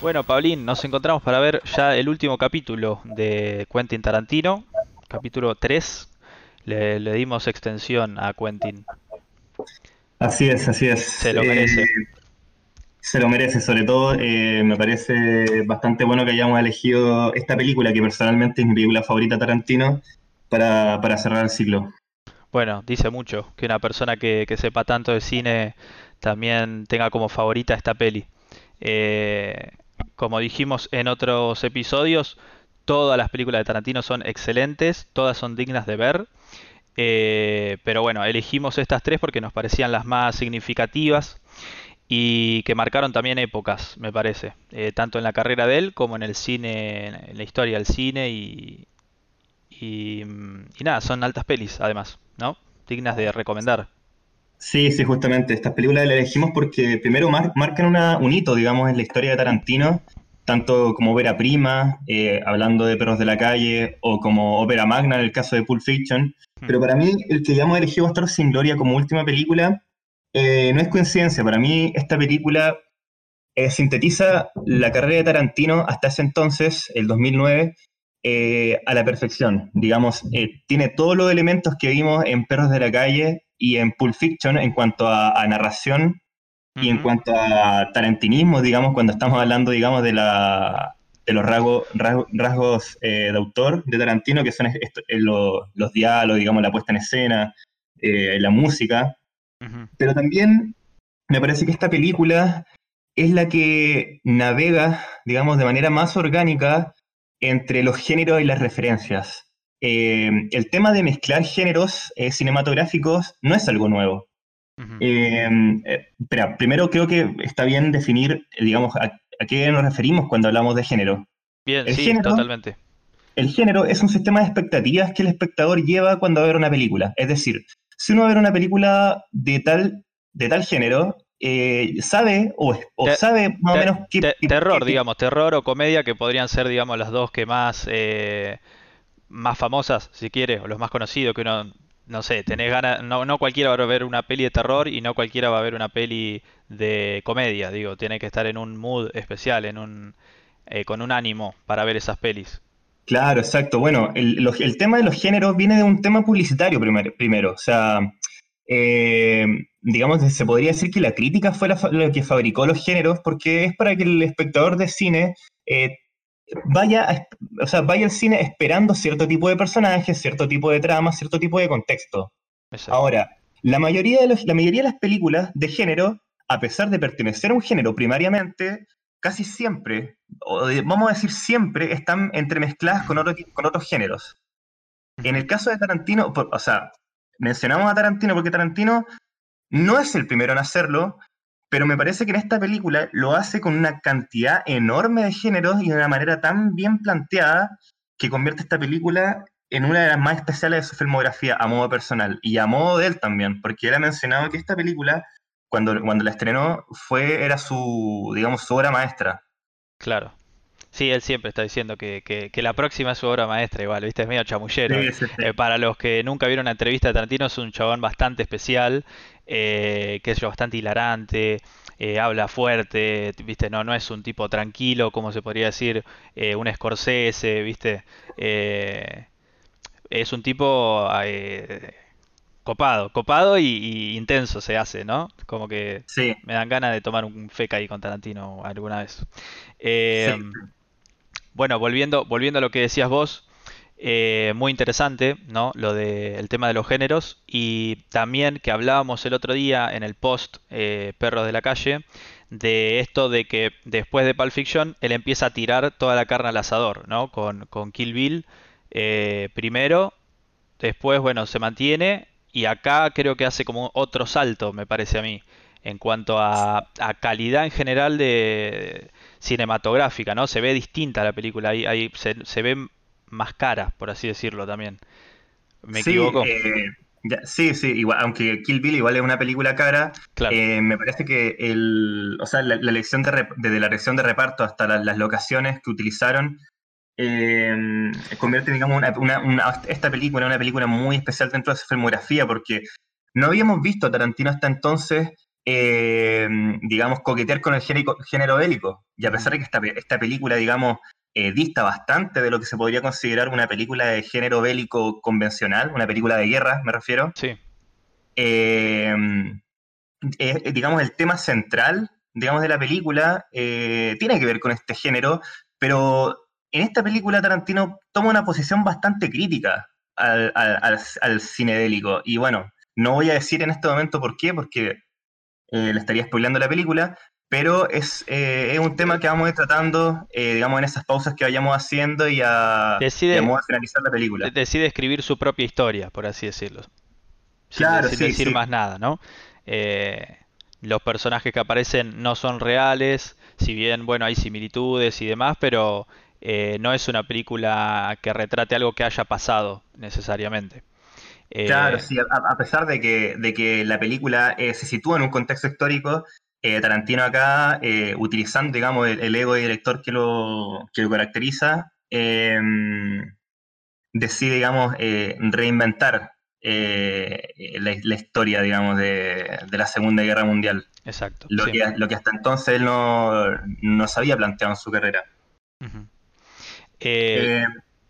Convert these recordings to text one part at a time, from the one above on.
Bueno, Paulín, nos encontramos para ver ya el último capítulo de Quentin Tarantino, capítulo 3. Le, le dimos extensión a Quentin. Así es, así es. Se lo merece. Eh, se lo merece, sobre todo eh, me parece bastante bueno que hayamos elegido esta película, que personalmente es mi película favorita Tarantino, para, para cerrar el ciclo. Bueno, dice mucho que una persona que, que sepa tanto de cine también tenga como favorita esta peli. Eh, como dijimos en otros episodios, todas las películas de Tarantino son excelentes, todas son dignas de ver. Eh, pero bueno, elegimos estas tres porque nos parecían las más significativas y que marcaron también épocas, me parece, eh, tanto en la carrera de él como en el cine, en la historia del cine y, mm, y nada, son altas pelis además, ¿no? Dignas de recomendar. Sí, sí, justamente. Estas películas las elegimos porque primero mar- marcan una- un hito, digamos, en la historia de Tarantino, tanto como ópera prima, eh, hablando de Perros de la Calle, o como ópera magna en el caso de Pulp Fiction. Hmm. Pero para mí, el que hayamos elegido Bastardos sin Gloria como última película, eh, no es coincidencia. Para mí, esta película eh, sintetiza la carrera de Tarantino hasta ese entonces, el 2009, eh, a la perfección. Digamos, eh, tiene todos los elementos que vimos en Perros de la Calle y en Pulp Fiction en cuanto a, a narración y en cuanto a tarantinismo, digamos, cuando estamos hablando, digamos, de, la, de los rasgos, rasgos, rasgos, eh, de autor de Tarantino, que son esto- eh, lo- los diálogos, digamos, la puesta en escena, eh, la música. Pero también me parece que esta película es la que navega, digamos, de manera más orgánica entre los géneros y las referencias. Eh, el tema de mezclar géneros eh, cinematográficos no es algo nuevo. Eh, espera, primero creo que está bien definir, digamos, a, a qué nos referimos cuando hablamos de género. Bien, el sí, género- totalmente. El género es un sistema de expectativas que el espectador lleva cuando va a ver una película. Es decir, si uno va a ver una película de tal, de tal género, eh, sabe o, o Te- sabe más o menos qué, Te- qué- terror, qué- digamos, terror o comedia que podrían ser, digamos, las dos que más, eh, más famosas, si quieres, o los más conocidos, que uno, no sé, tenés ganas, no, no cualquiera va a ver una peli de terror y no cualquiera va a ver una peli de comedia, digo, tiene que estar en un mood especial, en un, eh, con un ánimo para ver esas pelis. Claro, exacto. Bueno, el, tema de los géneros viene de un tema publicitario primer- primero. O sea, eh, digamos, se podría decir que la crítica fue la que fabricó los géneros porque es para que el espectador de cine eh, vaya, a o sea, vaya al cine esperando cierto tipo de personajes, cierto tipo de trama, cierto tipo de contexto. Exacto. Ahora, la mayoría de los- la mayoría de las películas de género, a pesar de pertenecer a un género primariamente, casi siempre, o de- vamos a decir siempre, están entremezcladas con, otro, con otros géneros. En el caso de Tarantino, por- o sea, mencionamos a Tarantino porque Tarantino no es el primero en hacerlo, pero me parece que en esta película lo hace con una cantidad enorme de géneros y de una manera tan bien planteada que convierte esta película en una de las más especiales de su filmografía a modo personal y a modo de él también, porque él ha mencionado que esta película, cuando, cuando la estrenó, fue, era su, digamos, su obra maestra. Claro. Sí, él siempre está diciendo que, que, que la próxima es su obra maestra, igual, ¿viste? Es medio chamullero. Sí, sí, sí. Eh, para los que nunca vieron una entrevista de Tarantino, es un chabón bastante especial, eh, que es bastante hilarante, eh, habla fuerte, ¿viste? No, no es un tipo tranquilo, como se podría decir, eh, un Scorsese, ¿viste? Es un tipo copado, copado y, y intenso se hace, ¿no? Como que Sí, me dan ganas de tomar un feca ahí con Tarantino alguna vez. Sí. bueno, volviendo, volviendo a lo que decías vos, eh, muy interesante, ¿no? Lo del tema de los géneros y también que hablábamos el otro día en el post eh, Perros de la Calle de esto de que después de Pulp Fiction él empieza a tirar toda la carne al asador, ¿no? Con, con Kill Bill eh, primero, después, bueno, se mantiene y acá creo que hace como otro salto, me parece a mí, en cuanto a, a calidad en general de cinematográfica, ¿no? Se ve distinta la película, ahí, ahí se, se ve más cara, por así decirlo también. ¿Me Sí, equivoco? eh, sí, sí, igual, aunque Kill Bill igual es una película cara, Claro. eh, me parece que el, o sea, la, la elección de desde la elección de reparto hasta la- las locaciones que utilizaron eh, convierte, digamos, una, una- una- esta película en una película muy especial dentro de su filmografía, porque no habíamos visto a Tarantino hasta entonces eh, digamos, coquetear con el género, género bélico. Y a pesar de que esta, esta película, digamos, eh, dista bastante de lo que se podría considerar una película de género bélico convencional, una película de guerra, me refiero. Sí. Eh, digamos, el tema central, digamos, de la película tiene que ver con este género, pero en esta película Tarantino toma una posición bastante crítica al, al, cine bélico. Y bueno, no voy a decir en este momento por qué, porque le estaría spoilando la película, pero es, eh, es, un tema que vamos a ir tratando, eh, digamos, en esas pausas que vayamos haciendo y a, decide, a finalizar la película. Decide escribir su propia historia, por así decirlo. Sin, claro, sin decir más nada, ¿no? Eh, los personajes que aparecen no son reales, si bien, bueno, hay similitudes y demás, pero no es una película que retrate algo que haya pasado necesariamente. Claro, sí, a, pesar de que, de que la película se sitúa en un contexto histórico, eh, Tarantino acá, eh, utilizando, digamos, el, ego de director que lo, que lo caracteriza, em, decide, digamos, eh, reinventar la, historia, digamos, de, la Segunda Guerra Mundial. Exacto. Lo, que, lo que hasta entonces él no, no se había planteado en su carrera.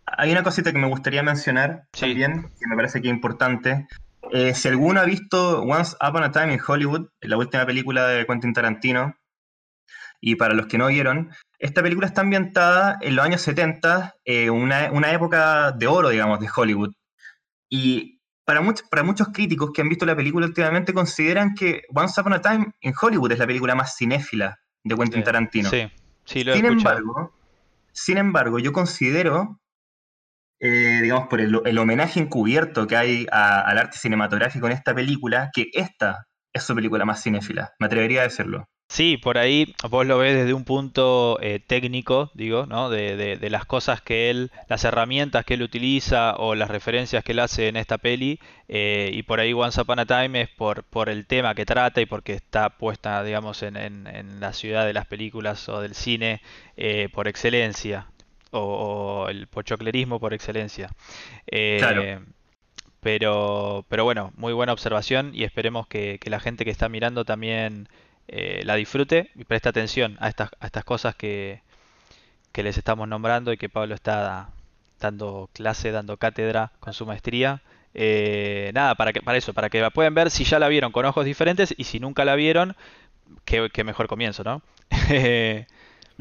hay una cosita que me gustaría mencionar también, que me parece que es importante, eh, si alguno ha visto Once Upon a Time in Hollywood, la última película de Quentin Tarantino, y para los que no vieron, esta película está ambientada en los años 70, eh, una, época de oro, digamos, de Hollywood. Y para, muchos para muchos críticos que han visto la película últimamente consideran que Once Upon a Time in Hollywood es la película más cinéfila de Quentin Tarantino. Sí, sí, lo he sin escuchado. Embargo, sin embargo, yo considero eh, digamos, por el, homenaje encubierto que hay al arte cinematográfico en esta película, que esta es su película más cinéfila. Me atrevería a decirlo. Sí, por ahí vos lo ves desde un punto eh, técnico, digo, ¿no? De, las cosas que él, las herramientas que él utiliza o las referencias que él hace en esta peli. Eh, y por ahí Once Upon a Time es por, por el tema que trata y porque está puesta, digamos, en, en, la ciudad de las películas o del cine por excelencia o, el pochoclerismo por excelencia. Eh, pero, pero bueno, muy buena observación y esperemos que, la gente que está mirando también eh, la disfrute y preste atención a estas, a estas cosas que, que les estamos nombrando y que Pablo está dando clase, dando cátedra con su maestría. Eh, nada, para, que, para eso, para que la puedan ver si ya la vieron con ojos diferentes y si nunca la vieron, qué, qué mejor comienzo, ¿no?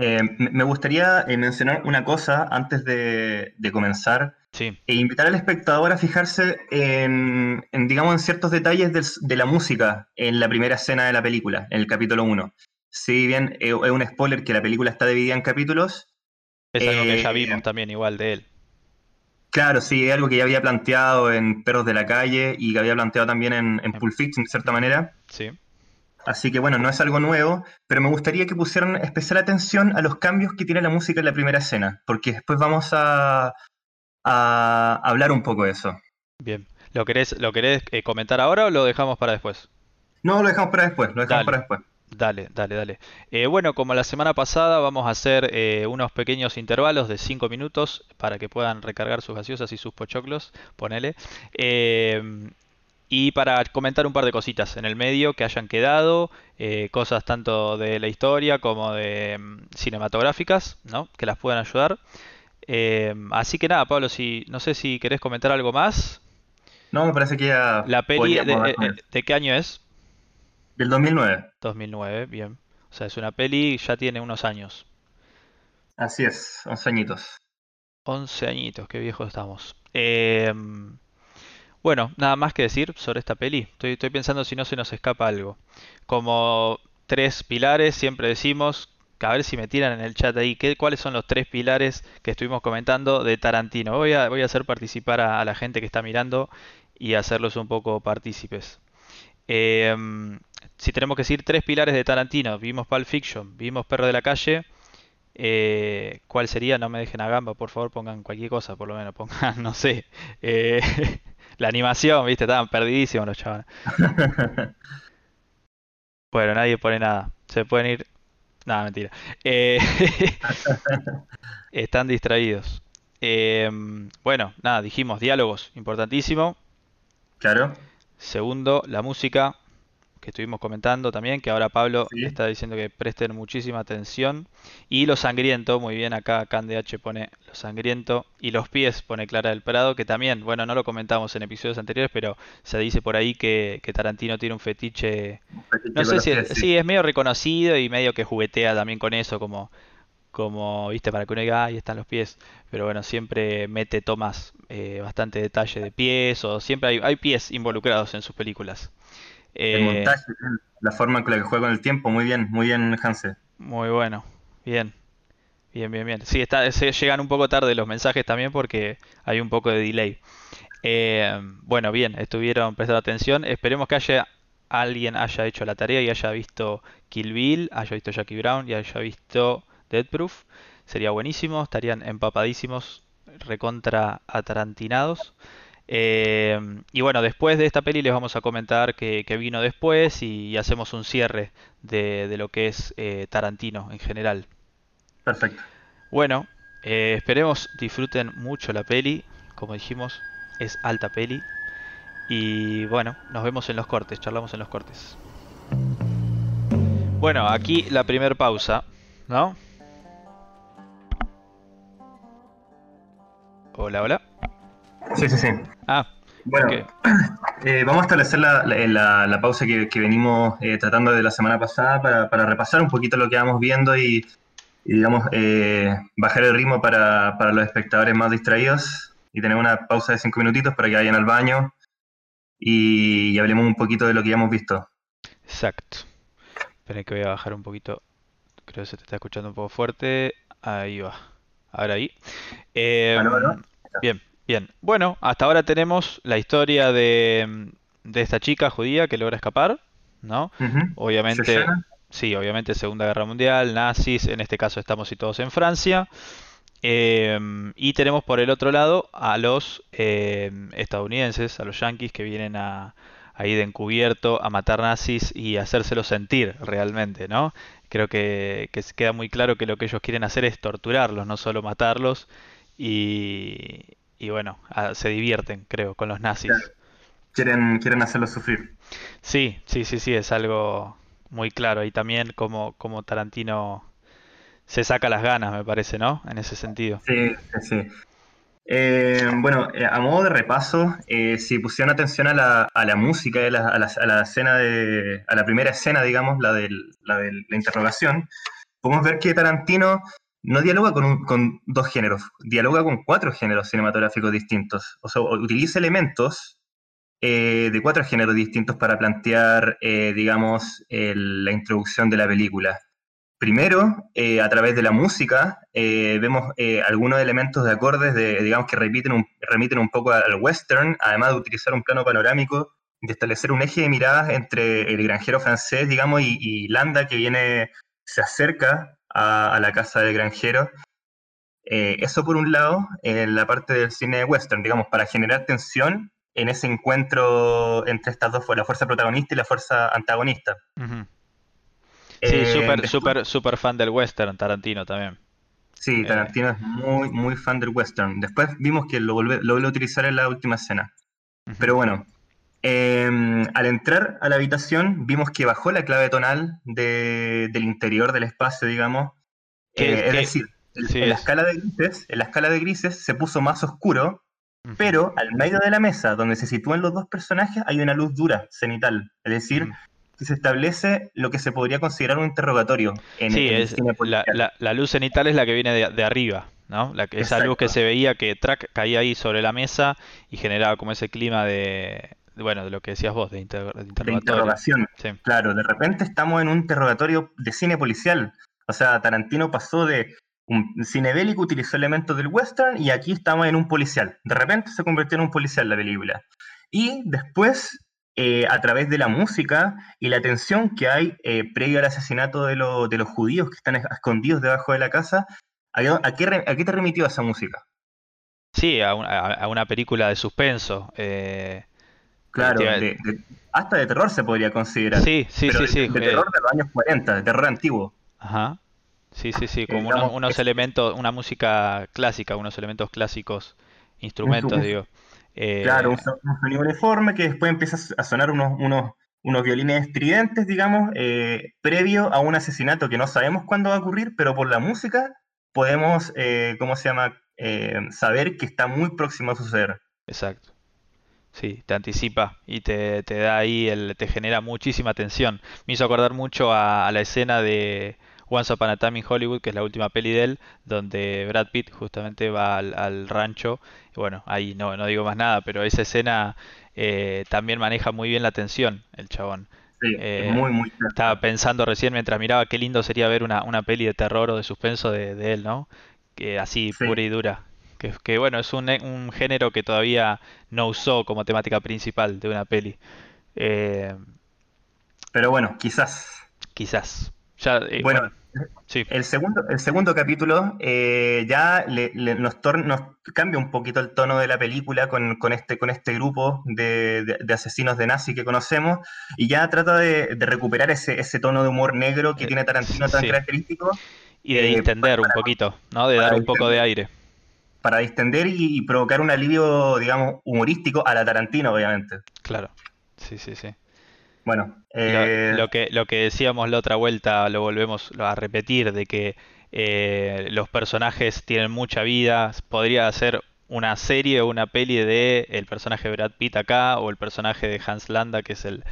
Eh, me gustaría eh, mencionar una cosa antes de, comenzar. E invitar al espectador a fijarse en, digamos, en ciertos detalles de la música en la primera escena de la película, en el capítulo 1. Si bien es un spoiler que la película está dividida en capítulos. Es algo que ya vimos también igual de él. Claro, sí, es algo que ya había planteado en Perros de la Calle y que había planteado también en, en Pulp Fiction, de cierta manera. Sí. Así que bueno, no es algo nuevo, pero me gustaría que pusieran especial atención a los cambios que tiene la música en la primera escena, porque después vamos a, hablar un poco de eso. Bien, ¿lo querés, lo querés eh, comentar ahora o lo dejamos para después? No, lo dejamos para después, lo dejamos dale, para después. Dale, dale, dale. Eh, bueno, como la semana pasada vamos a hacer eh, unos pequeños intervalos de 5 minutos para que puedan recargar sus gaseosas y sus pochoclos, ponele. Y para comentar un par de cositas en el medio que hayan quedado, eh, cosas tanto de la historia como de mm, cinematográficas, ¿no? Que las puedan ayudar. Eh, así que nada, Pablo, si no sé si querés comentar algo más. No, me parece que ya. La peli de, eh, de, qué año es? Del 2009. 2009, bien. O sea, es una peli ya tiene unos años. Así es, 11 añitos. 11 añitos, qué viejos estamos. Eh, bueno, nada más que decir sobre esta peli. Estoy, pensando si no se nos escapa algo. Como tres pilares, siempre decimos, a ver si me tiran en el chat ahí, ¿qué, ¿cuáles son los tres pilares que estuvimos comentando de Tarantino? Voy a, hacer participar a, la gente que está mirando y hacerlos un poco partícipes. Em, si tenemos que decir tres pilares de Tarantino, vimos Pulp Fiction, vimos Perro de la Calle, eh, ¿cuál sería? No me dejen a gamba, por favor, pongan cualquier cosa, por lo menos, pongan, no sé. Eh, la animación, viste, estaban perdidísimos los chavales. bueno, nadie pone nada. Se pueden ir. Nada, mentira. Eh, están distraídos. Em, bueno, nada, dijimos diálogos, importantísimo. Claro. Segundo, la música, que estuvimos comentando también, que ahora Pablo Sí. está diciendo que presten muchísima atención. Y lo sangriento, muy bien, acá CanDH pone lo sangriento. Y los pies pone Clara del Prado, que también, bueno, no lo comentamos en episodios anteriores, pero se dice por ahí que, que Tarantino tiene un fetiche no sé si, sí, es medio reconocido y medio que juguetea también con eso, como, como, viste, para que uno diga, ahí están los pies. Pero bueno, siempre mete tomas eh, bastante detalle de pies o siempre hay, hay pies involucrados en sus películas. El Eh, montaje, la forma con la que juega con el tiempo, muy bien, muy bien, Hanse. muy bueno, bien, bien, bien, bien. Sí, está, se llegan un poco tarde los mensajes también porque hay un poco de delay. Eh, bueno, bien, estuvieron prestando atención. Esperemos que haya alguien haya hecho la tarea y haya visto Kill Bill, haya visto Jackie Brown y haya visto Dead Proof. Sería buenísimo, estarían empapadísimos, recontra atarantinados. Eh, y bueno, después de esta peli les vamos a comentar que, que vino después y, y hacemos un cierre de, de lo que es eh, Tarantino en general. Perfecto. Bueno, eh, esperemos disfruten mucho la peli. Como dijimos, es alta peli. Y bueno, nos vemos en los cortes, charlamos en los cortes. Bueno, aquí la primer pausa, ¿no? Hola, hola. Sí, sí, sí. Ah, Bueno, eh, vamos a establecer la, la- la- la pausa que, que venimos eh, tratando de la semana pasada para, para repasar un poquito lo que vamos viendo y, y, digamos, eh, bajar el ritmo para, para los espectadores más distraídos y tener una pausa de cinco minutitos para que vayan al baño y, y hablemos un poquito de lo que ya hemos visto. Exacto. Espera que voy a bajar un poquito. Creo que se te está escuchando un poco fuerte. Ahí va. Ahora ahí. ¿Aló, aló? bien, bien. Bueno, hasta ahora tenemos la historia de, de esta chica judía que logra escapar, ¿no? Obviamente, sí, obviamente Segunda Guerra Mundial, nazis, en este caso estamos situados en Francia. Em, y tenemos por el otro lado a los em, estadounidenses, a los yanquis que vienen a, ahí de encubierto a matar nazis y hacérselos sentir realmente, ¿no? Creo que, que queda muy claro que lo que ellos quieren hacer es torturarlos, no solo matarlos. Y, y bueno, ah, se divierten, creo, con los nazis. Quieren, quieren hacerlo sufrir. Sí, sí, sí, sí, es algo muy claro. Y también como, como Tarantino se saca las ganas, me parece, ¿no? En ese sentido. Sí, sí. Eh, bueno, eh, a modo de repaso, eh, si pusieron atención a la, a la música, de la- a, la, a la escena de, a la primera escena, digamos, la de la, del- la interrogación, podemos ver que Tarantino no dialoga con, un- con dos géneros, dialoga con cuatro géneros cinematográficos distintos. O sea, utiliza elementos eh, de cuatro géneros distintos para plantear, eh, digamos, la introducción de la película. Primero, eh, a través de la música, vemos algunos elementos de acordes de, digamos, que repiten un, remiten un poco al western, además de utilizar un plano panorámico, de establecer un eje de miradas entre el granjero francés, digamos, y Landa, que viene, se acerca a, a la casa del granjero. Eh, eso por un lado, en la parte del cine western, digamos, para generar tensión en ese encuentro entre estas dos, la fuerza protagonista y la fuerza antagonista. Sí, Eh, súper, súper, súper fan del western, Tarantino también. Sí, Eh. Tarantino es muy, muy fan del western. Después vimos que lo vuelve, lo vuelve a utilizar en la última escena. Pero bueno, eh, al entrar a la habitación vimos que bajó la clave tonal de- del interior del espacio, digamos. Eh, es decir, en, sí, en la es- escala de grises, en la escala de grises se puso más oscuro, pero al medio de la mesa, donde se sitúan los dos personajes, hay una luz dura, cenital. Es decir, Ujú. que se establece lo que se podría considerar un interrogatorio en, Sí, el es, la, policial. la- la luz cenital es la que viene de, de arriba, ¿no? La, esa luz que se veía que track caía ahí sobre la mesa y generaba como ese clima de, bueno, de lo que decías vos, de, inter- de interrogación. Sí. Claro, de repente estamos en un interrogatorio de cine policial. O sea, Tarantino pasó de un cine bélico, utilizó elementos del western y aquí estamos en un policial. De repente se convirtió en un policial la película. Y después, eh, a través de la música y la tensión que hay eh, previo al asesinato de, lo- de los judíos que están escondidos debajo de la casa, ¿a, a qué, re- a qué te remitió esa música? Sí, a, un- a- a una película de suspenso. eh, Claro, de- de- hasta de terror se podría considerar. sí, sí, pero sí, sí. de eh, terror de los años 40, de terror antiguo. Ajá. Sí, sí, sí, como digamos, unos, unos es- elementos, una música clásica, unos elementos clásicos, instrumentos, digo. Eh, Claro, un sonido uniforme que después empieza a sonar unos, unos unos violines estridentes, digamos, eh, previo a un asesinato que no sabemos cuándo va a ocurrir, pero por la música podemos, eh, ¿cómo se llama?, eh, saber que está muy próximo a suceder. Exacto. Sí, te anticipa y te, te da ahí, el, te genera muchísima tensión. Me hizo acordar mucho a, la escena de Once Upon a Time in Hollywood, que es la última peli de él, donde Brad Pitt justamente va al, rancho. Y bueno, ahí no, no digo más nada, pero esa escena eh, también maneja muy bien la tensión, el chabón. Sí, eh, muy, muy Estaba pensando recién mientras miraba qué lindo sería ver una, una peli de terror o de suspenso de, de él, ¿no? Que así, pura y dura. Que, bueno, es un, un, género que todavía no usó como temática principal de una peli. Eh, Pero bueno, quizás. Quizás. Ya, eh, bueno, sí. el, segundo, el segundo capítulo eh, ya nos, nos, cambia un poquito el tono de la película con, con este, con este grupo de, de, asesinos de nazi que conocemos y ya trata de, de recuperar ese, ese, tono de humor negro que tiene Tarantino tan característico. Y de distender un poquito, ¿no? De dar un poco de aire para distender y, provocar un alivio, digamos, humorístico a la Tarantino, obviamente. Claro, sí, sí, sí. Bueno, eh... lo, que, lo que decíamos la otra vuelta, lo volvemos a repetir, de que eh, los personajes tienen mucha vida, podría ser una serie o una peli de el personaje de Brad Pitt acá, o el personaje de Hans Landa, que es el,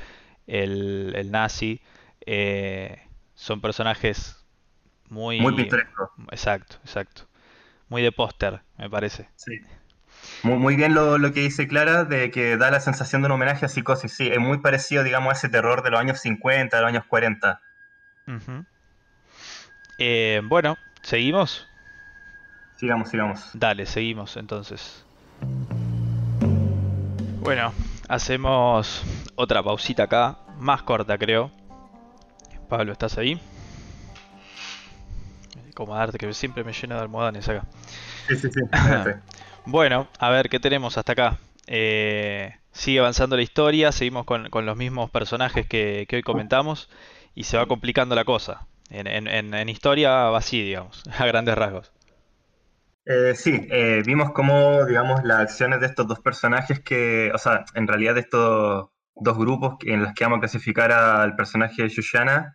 el, nazi. Eh, son personajes muy... Muy pintorescos. Exacto, exacto muy de póster, me parece. Sí. Muy, bien lo, que dice Clara, de que da la sensación de un homenaje a Psicosis. Sí, es muy parecido, digamos, a ese terror de los años 50, de los años 40. Eh, bueno, ¿seguimos? Sigamos, sigamos. Dale, seguimos entonces. Bueno, hacemos otra pausita acá, más corta creo. Pablo, ¿estás ahí? Acomodarte, que siempre me lleno de almohadones acá. Sí, sí, sí. bueno, a ver, ¿qué tenemos hasta acá? Eh, sigue avanzando la historia, seguimos con, los mismos personajes que, hoy comentamos y se va complicando la cosa. En, historia va así, digamos, a grandes rasgos. Eh, sí, eh, vimos cómo, digamos, las acciones de estos dos personajes que, o sea, en realidad de estos dos grupos en los que vamos a clasificar al personaje de Shoshana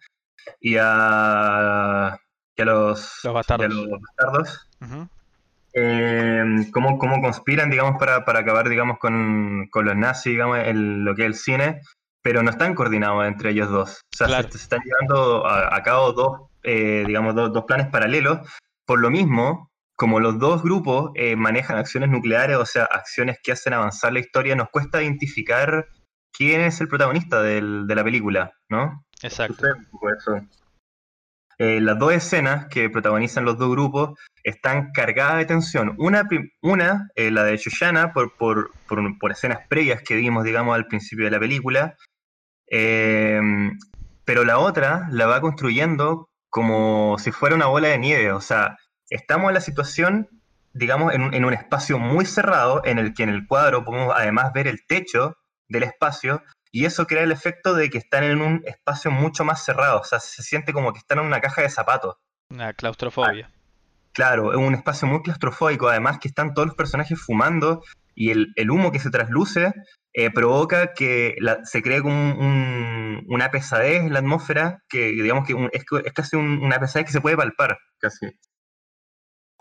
y a que los, los bastardos, eh, cómo, conspiran, digamos, para, para acabar, digamos, con, los nazis, digamos, en lo que es el cine, pero no están coordinados entre ellos dos. O sea, se, están llevando a, cabo dos, eh, digamos, dos, planes paralelos. Por lo mismo, como los dos grupos eh, manejan acciones nucleares, o sea, acciones que hacen avanzar la historia, nos cuesta identificar quién es el protagonista de la película, ¿no? Exacto. Eh, las dos escenas que protagonizan los dos grupos están cargadas de tensión. Una, una eh, la de Shoshana, por, por, por, escenas previas que vimos, digamos, al principio de la película, em, pero la otra la va construyendo como si fuera una bola de nieve. O sea, estamos en la situación, digamos, en, en un espacio muy cerrado, en el que en el cuadro podemos además ver el techo del espacio, y eso crea el efecto de que están en un espacio mucho más cerrado, o sea, se siente como que están en una caja de zapatos. Una claustrofobia. Ah, claro, es un espacio muy claustrofóbico, además que están todos los personajes fumando y el, humo que se trasluce eh, provoca que se cree como una pesadez en la atmósfera, que digamos que es, casi una pesadez que se puede palpar, casi.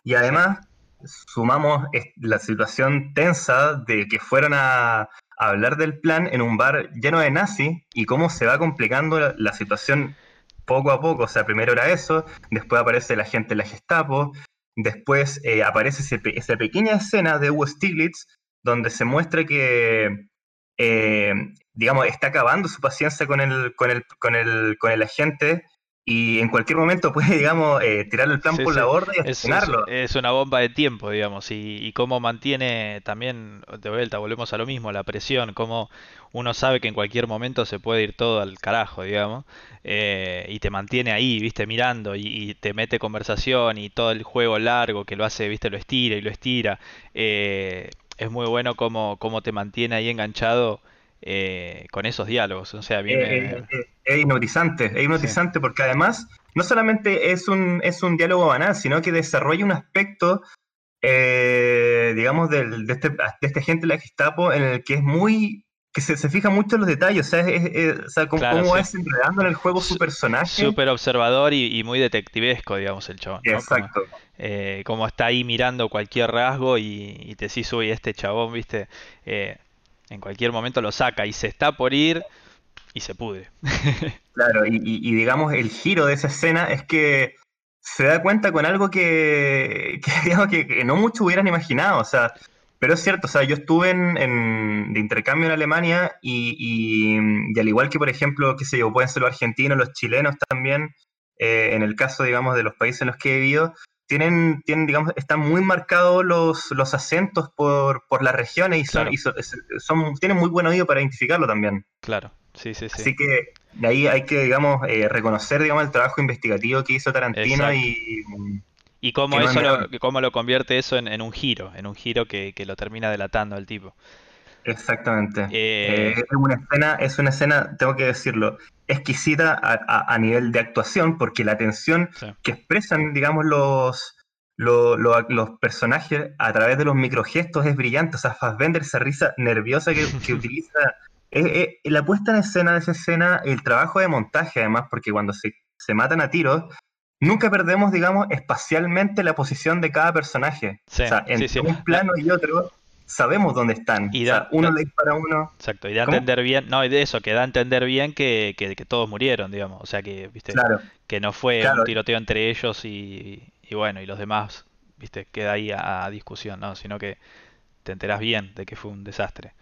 Y además sumamos la situación tensa de que fueron a, hablar del plan en un bar lleno de nazis y cómo se va complicando la, situación poco a poco. O sea, primero era eso, después aparece la gente de la Gestapo, después eh, aparece esa pequeña escena de Hugo Stiglitz donde se muestra que, eh, digamos, está acabando su paciencia con el, con el, con el, con el agente y en cualquier momento puede, digamos, eh, tirar el plan por la borda y asesinarlo. Es, una bomba de tiempo, digamos, y, cómo mantiene también, de vuelta, volvemos a lo mismo, la presión, cómo uno sabe que en cualquier momento se puede ir todo al carajo, digamos, eh, y te mantiene ahí, viste, mirando, y, te mete conversación y todo el juego largo que lo hace, viste, lo estira y lo estira. Eh, es muy bueno cómo, cómo te mantiene ahí enganchado eh, con esos diálogos. O sea, eh, eh, es hipnotizante, es hipnotizante porque además no solamente es un, es un diálogo banal, sino que desarrolla un aspecto, digamos, de, este, de este gente de la Gestapo en el que es muy que se, se fija mucho en los detalles, o sea, es, es- o sea, cómo, Claro, cómo va sí. desenredando en el juego su personaje. Súper observador y, y muy detectivesco, digamos, el chabón, ¿no? Como, Exacto. eh, como está ahí mirando cualquier rasgo y, y te decís, uy, este chabón, viste, Eh, en cualquier momento lo saca y se está por ir y se pudre. Claro, y, digamos, el giro de esa escena es que se da cuenta con algo que, digamos, que, no muchos hubieran imaginado, o sea, pero es cierto, o sea, yo estuve en, de intercambio en Alemania y al igual que, por ejemplo, qué sé yo, pueden ser los argentinos, los chilenos también, eh, en el caso, digamos, de los países en los que he vivido, tienen, tienen digamos, están muy marcados los, los acentos por, por las regiones y, son, Claro. y son, son- tienen muy buen oído para identificarlo también. Claro, sí, sí, sí. Así que de ahí hay que, digamos, eh, reconocer, digamos, el trabajo investigativo que hizo Tarantino Exacto. y Y cómo eso es lo, cómo lo convierte eso en, en un giro, en un giro que, que lo termina delatando al tipo. Exactamente. Eh, Eh, es una escena, es una escena, tengo que decirlo, exquisita a, a- a nivel de actuación, porque la tensión sí, que expresan, digamos, los, lo- lo- los personajes a través de los microgestos es brillante. O sea, Fassbender, esa risa nerviosa que, que utiliza. eh, la puesta en escena de esa escena, el trabajo de montaje, además, porque cuando se, se matan a tiros, nunca perdemos, digamos, espacialmente la posición de cada personaje. Sí, o sea, sí, entre sí. un plano y otro, sabemos dónde están. Y o sea, da- uno da- le dispara a uno. exacto. Y da a entender bien, no, y de eso, que da a entender bien que, que, que todos murieron, digamos. O sea que, viste, Claro, que no fue claro. un tiroteo entre ellos y, y bueno, y los demás, viste, queda ahí a, a discusión, ¿no? Sino que te enterás bien de que fue un desastre.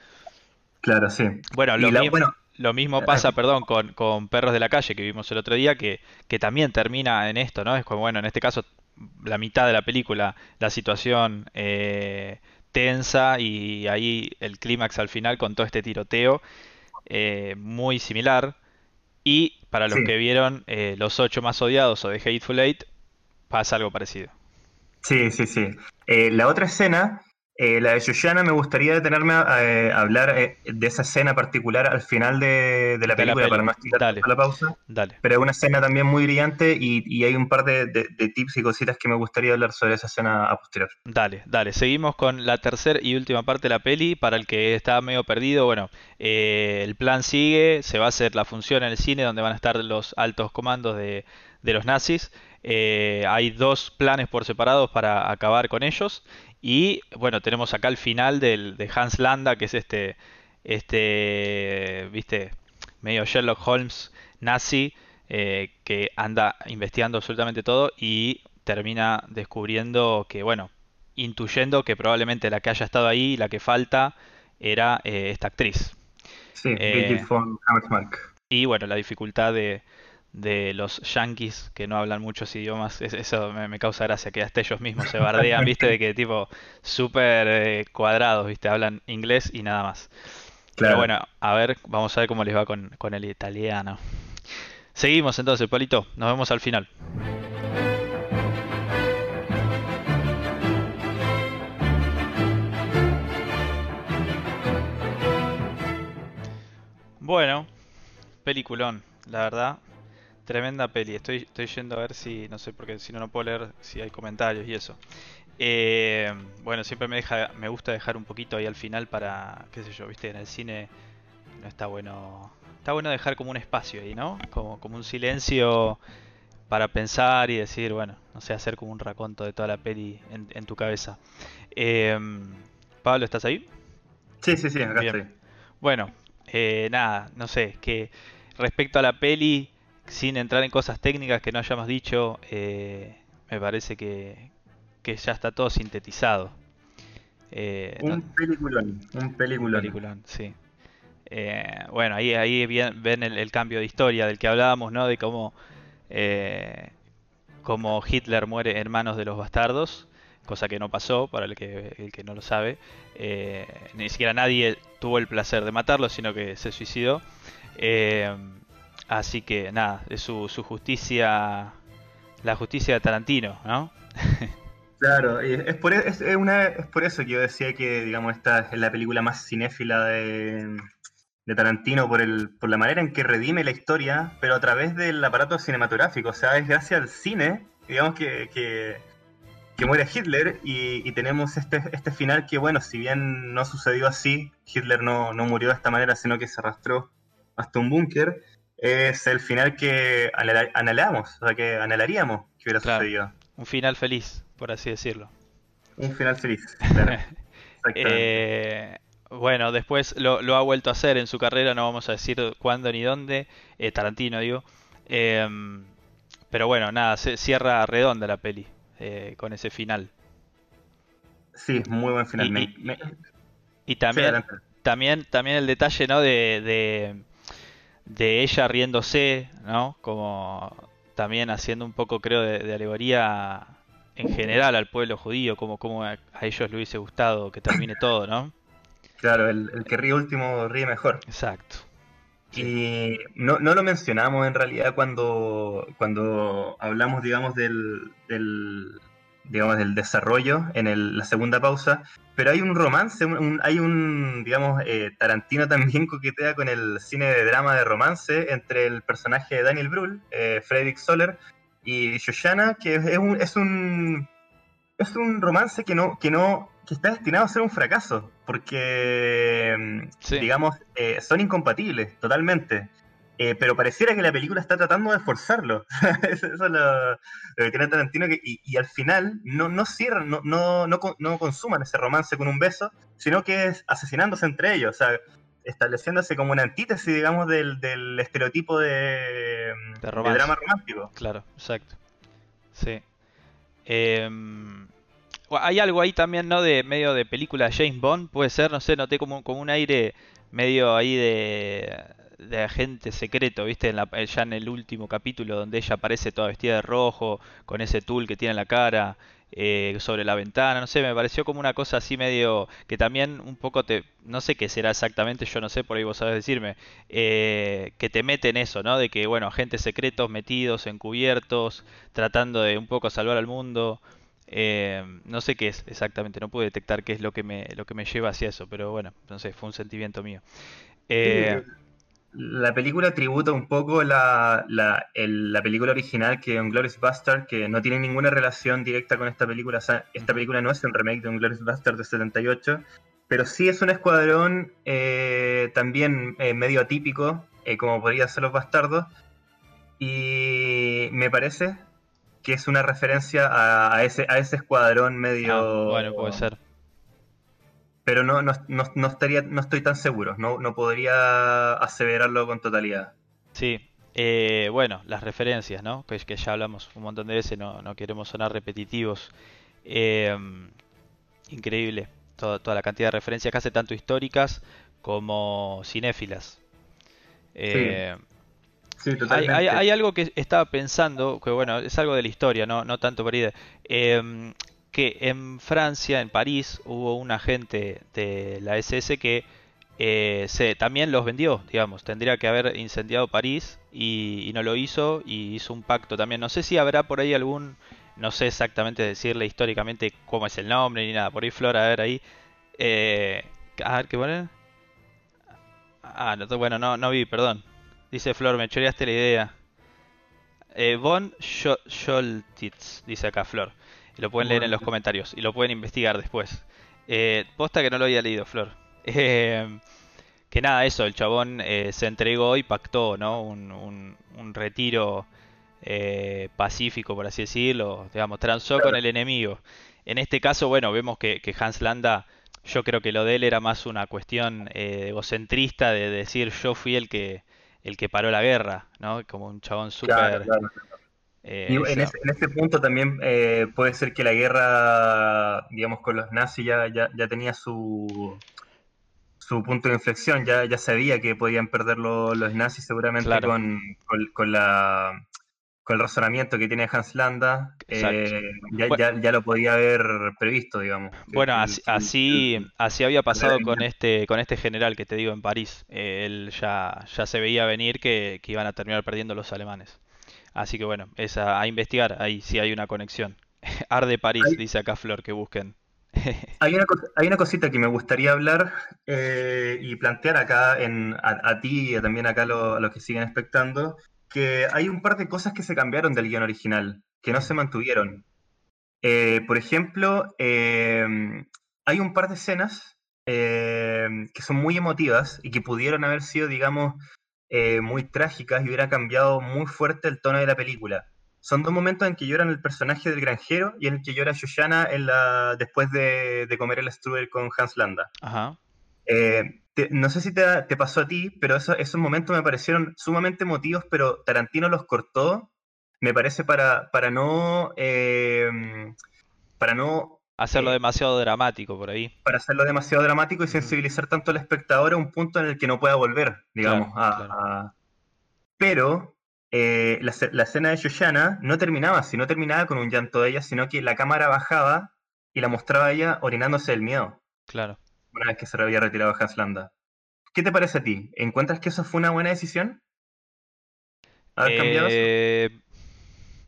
Claro, sí. Bueno, lo, la- mi- bueno, lo mismo eh, pasa, perdón, con, con Perros de la Calle que vimos el otro día, que, que también termina en esto, ¿no? Es como, bueno, en este caso, la mitad de la película, la situación eh, tensa y ahí el clímax al final con todo este tiroteo eh, muy similar. Y para los Sí. que vieron eh, Los Ocho Más Odiados o The Hateful Eight, pasa algo parecido. Sí, sí, sí. Eh, la otra escena, eh, la de Shoshana, me gustaría detenerme a, eh, a hablar eh, de esa escena particular al final de, de la De la película para no estirar la pausa. Dale. Pero es una escena también muy brillante y, y hay un par de, tips y cositas que me gustaría hablar sobre esa escena a posterior. Dale, dale. Seguimos con la tercera y última parte de la peli. Para el que está medio perdido, bueno, eh, el plan sigue. Se va a hacer la función en el cine donde van a estar los altos comandos de, los nazis. Hay dos planes por separados para acabar con ellos. Y bueno, tenemos acá el final del, de Hans Landa, que es este, este, viste, medio Sherlock Holmes nazi, eh, que anda investigando absolutamente todo y termina descubriendo que, bueno, intuyendo que probablemente la que haya estado ahí, la que falta, era eh, esta actriz. Sí, Eh, von. Y bueno, la dificultad de, de los yankees que no hablan muchos idiomas, es- eso me, causa gracia, que hasta ellos mismos se bardean, ¿viste? De que tipo súper eh, cuadrados, ¿viste? Hablan inglés y nada más. Pero Claro. bueno, a ver, vamos a ver cómo les va con, con el italiano. Seguimos entonces, Polito, nos vemos al final. Bueno, peliculón, la verdad. Tremenda peli. Estoy, estoy yendo a ver si, no sé, porque si no, no puedo leer si hay comentarios y eso. Eh, bueno, siempre me deja, me gusta dejar un poquito ahí al final para, qué sé yo, viste, en el cine no está bueno, está bueno dejar como un espacio ahí, ¿no? Como, como un silencio para pensar y decir, bueno, no sé, hacer como un raconto de toda la peli en, en tu cabeza. Eh, Pablo, ¿estás ahí? Sí, sí, sí, acá Bien. estoy. Bueno, eh, nada, no sé, que respecto a la peli, sin entrar en cosas técnicas que no hayamos dicho, eh, me parece que, que ya está todo sintetizado. Eh, no- Un peliculón, un peliculón. peliculón, sí. Eh, bueno, ahí, ahí ven el, el cambio de historia del que hablábamos, ¿no? De cómo, eh, cómo Hitler muere en manos de los bastardos, cosa que no pasó, para el que, el que no lo sabe. Ni siquiera nadie tuvo el placer de matarlo, sino que se suicidó. Así que nada, es su, su justicia, la justicia de Tarantino, ¿no? Claro, y es por, e- es, una, es por eso que yo decía que, digamos, esta es la película más cinéfila de, de Tarantino por, el, por la manera en que redime la historia, pero a través del aparato cinematográfico. O sea, es gracias al cine, digamos, que, que, que muere Hitler y, tenemos este, este final que, bueno, si bien no sucedió así, Hitler no, no murió de esta manera, sino que se arrastró hasta un búnker, es el final que anhelamos, o sea, que anhelaríamos que hubiera sucedido. Un final feliz, por así decirlo. Un final feliz, claro. eh, bueno, después lo, ha vuelto a hacer en su carrera, no vamos a decir cuándo ni dónde, eh, Tarantino digo. Em, pero bueno, nada, se cierra redonda la peli eh, con ese final. Sí, muy buen final. Y, también, también, también el detalle, ¿no? De, de, ella riéndose, ¿no? Como también haciendo un poco, creo, de, alegoría en general al pueblo judío, como, como a, ellos le hubiese gustado que termine todo, ¿no? Claro, el, que ríe último ríe mejor. Exacto. Y no, no, lo mencionamos en realidad cuando, cuando hablamos, digamos, del, del digamos, del desarrollo en la segunda pausa, pero hay un romance, hay un, digamos, eh, Tarantino también coquetea con el cine de drama de romance entre el personaje de Daniel Brühl, eh, Frederick Soler, y Shoshana, que es un, es un, es un romance que no, que no que está destinado a ser un fracaso, porque, mm, digamos, eh, son incompatibles totalmente. Eh, pero pareciera que la película está tratando de forzarlo. eso, es lo, que tiene Tarantino, y, al final no, no cierran, no, no, no, consuman ese romance con un beso, sino que es asesinándose entre ellos, o sea, estableciéndose como una antítesis, digamos, del, del estereotipo de, de, de drama romántico. Claro, exacto. Sí. Eh, hay algo ahí también, ¿no? De medio de película James Bond, puede ser, no sé, noté como, como un aire medio ahí de, de agente secreto, ¿viste? En la, ya en el último capítulo donde ella aparece toda vestida de rojo, con ese tul que tiene en la cara, eh, sobre la ventana, no sé, me pareció como una cosa así medio que también un poco te, no sé qué será exactamente, yo no sé, por ahí vos sabes decirme, eh, que te mete en eso, ¿no? De que, bueno, agentes secretos metidos, encubiertos, tratando de un poco salvar al mundo. Eh, no sé qué es exactamente, no pude detectar qué es lo que me, lo que me lleva hacia eso, pero bueno, no sé, fue un sentimiento mío. Eh, la película tributa un poco la, la, la película original que es Glorious Bastard, que no tiene ninguna relación directa con esta película. O sea, esta película no es un remake de un Glorious Bastard de 78, pero sí es un escuadrón eh, también medio atípico, como podría ser los bastardos. Y me parece que es una referencia a, ese, a ese escuadrón medio... Ah, bueno, puede ser. Pero no, no, no, estaría, no estoy tan seguro, no, no podría aseverarlo con totalidad. Sí, eh, bueno, las referencias, ¿no? Que, que ya hablamos un montón de veces, no, no queremos sonar repetitivos. Eh, increíble, toda la cantidad de referencias que hace tanto históricas como cinéfilas. Eh, hay, algo que estaba pensando, que bueno, es algo de la historia, no, no tanto por ahí. Que en Francia, en París, hubo un agente de la SS que eh, también los vendió, digamos. Tendría que haber incendiado París y, no lo hizo y hizo un pacto también. No sé si habrá por ahí algún, no sé exactamente decirle históricamente cómo es el nombre ni nada. Por ahí Flora, a ver ahí. Eh, a ver, ¿qué ponen? Ah, no, bueno, no, no vi, perdón. Dice Flor, me choreaste la idea. Eh, von Scholtitz, dice acá Flor. Y lo pueden leer en los comentarios. Y lo pueden investigar después. Eh, posta que no lo había leído, Flor. Eh, que nada, eso, el chabón eh, se entregó y pactó, ¿no? Un, un, retiro pacífico, por así decirlo. Digamos, transó con el enemigo. En este caso, bueno, vemos que, que Hans Landa yo creo que lo de él era más una cuestión egocentrista de decir yo fui el que el que paró la guerra, ¿no? Como un chabón súper... Eh, en, ese, punto también eh, puede ser que la guerra, digamos, con los nazis ya, ya, tenía su, su punto de inflexión, ya, ya sabía que podían perder los nazis seguramente con, con, la, con el razonamiento que tiene Hans Landa, eh, ya, ya, lo podía haber previsto, digamos. Bueno, así, así, había pasado con este, con este general que te digo en París. Eh, él ya, ya se veía venir que, iban a terminar perdiendo los alemanes. Así que bueno, es a, investigar, ahí sí hay una conexión. Arde París, dice acá Flor, que busquen. hay, una, hay una cosita que me gustaría hablar eh, y plantear acá en, a, ti y también acá a los que siguen expectando, que hay un par de cosas que se cambiaron del guion original, que no se mantuvieron. Eh, por ejemplo, em, hay un par de escenas em, que son muy emotivas y que pudieron haber sido, digamos, eh, muy trágicas y hubiera cambiado muy fuerte el tono de la película. Son dos momentos en que lloran el personaje del granjero y en el que llora Shoshana en la, después de, comer el strudel con Hans Landa. Eh, no sé si te, pasó a ti, pero esos momentos me parecieron sumamente emotivos, pero Tarantino los cortó, me parece, para, para no... Eh, para no Hacerlo demasiado dramático por ahí. Para hacerlo demasiado dramático y sensibilizar tanto al espectador a un punto en el que no pueda volver, digamos. Pero eh, la, escena de Shoshana no terminaba si no terminaba con un llanto de ella, sino que la cámara bajaba y la mostraba a ella orinándose del miedo. Claro. Una vez que se había retirado Hans Landa. ¿Qué te parece a ti? ¿Encuentras que eso fue una buena decisión? ¿Haber cambiado eso?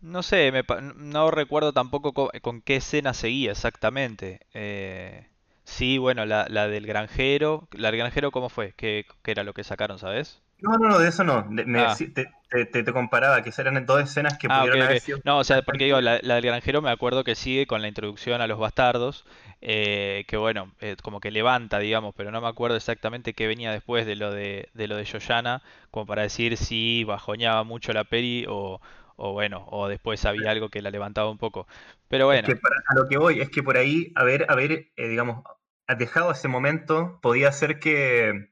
No sé, no recuerdo tampoco con, qué escena seguía exactamente. Eh, sí, bueno, la, del granjero. ¿La del granjero cómo fue? ¿Qué, era lo que sacaron, sabes? No, no, no, de eso no. Ah. te, te, comparaba, que eran dos escenas que ah, pudieron haber sido... No, o sea, porque digo, la, del granjero me acuerdo que sigue con la introducción a los bastardos, eh, que bueno, eh, como que levanta, digamos, pero no me acuerdo exactamente qué venía después de lo de, de lo de Yoyana, como para decir si bajoñaba mucho la peli o, o bueno, o después había algo que la levantaba un poco. Pero bueno. a lo que voy es que por ahí haber, haber eh, digamos, dejado ese momento podía ser que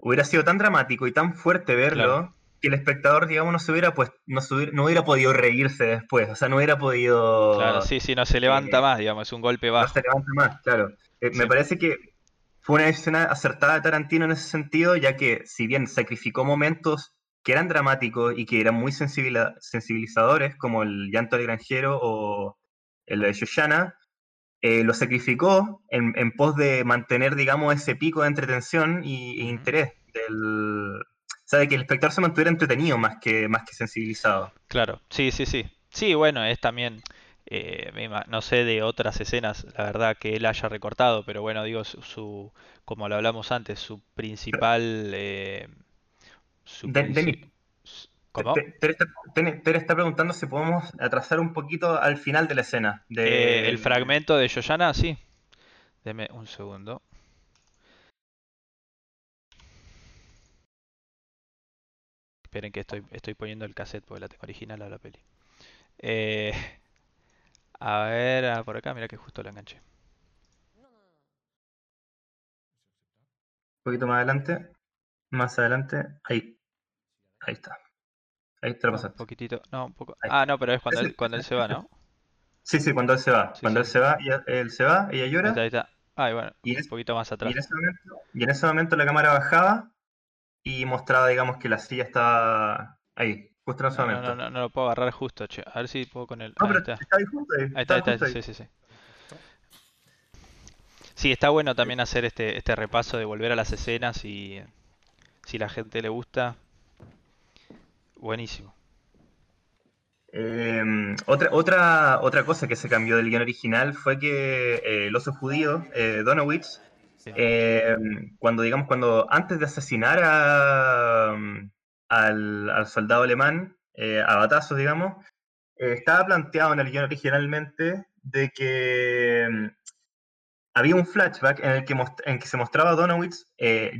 hubiera sido tan dramático y tan fuerte verlo que el espectador, digamos, no se hubiera pues, no, no hubiera podido reírse después, o sea, no hubiera podido. Claro, sí, sí, no se levanta eh, más, digamos, es un golpe bajo. No se levanta más, claro. Eh, me parece que fue una escena acertada de Tarantino en ese sentido, ya que si bien sacrificó momentos que eran dramáticos y que eran muy sensibilizadores, como el llanto del granjero o el de Shoshana, eh, lo sacrificó en, pos de mantener, digamos, ese pico de entretención y, e interés del... O que el espectador se mantuviera entretenido más que, más que sensibilizado. Claro, sí, sí, sí. Sí, bueno, es también... Eh, no sé de otras escenas, la verdad, que él haya recortado, pero bueno, digo, su, como lo hablamos antes, su principal... Eh, ¿Cómo? Tere está, preguntando si podemos atrasar un poquito al final de la escena. De... Eh, el fragmento de Yoyana, sí. Deme un segundo. Esperen que estoy, estoy poniendo el cassette porque la tengo original a la peli. Eh, a ver, ah, por acá, mira que justo la enganché. Un poquito más adelante. Más adelante. Ahí. Ahí está. Ahí te lo pasaste. Un poquitito. No, un poco. Ah, no, pero es cuando, él, cuando él se va, ¿no? Sí, sí, cuando él se va. cuando él se va, y él se va, ella llora. Ahí está, ahí bueno, un poquito más atrás. Y en, ese momento, y en ese momento la cámara bajaba y mostraba, digamos, que la silla estaba ahí, justo en ese momento. No, no, no, lo puedo agarrar justo, che. A ver si puedo con el. No, pero está. ahí junto ahí. Ahí está, ahí está, sí, sí, sí. Sí, está bueno también hacer este, este repaso de volver a las escenas y si la gente le gusta, buenísimo. Em, otra, otra, otra cosa que se cambió del guion original fue que eh, el oso judío, eh, Donowitz, em, cuando digamos, cuando antes de asesinar a, al, soldado alemán, eh, a batazos, digamos, estaba planteado en el guion originalmente de que em, había un flashback en el que, en que se mostraba a Donowitz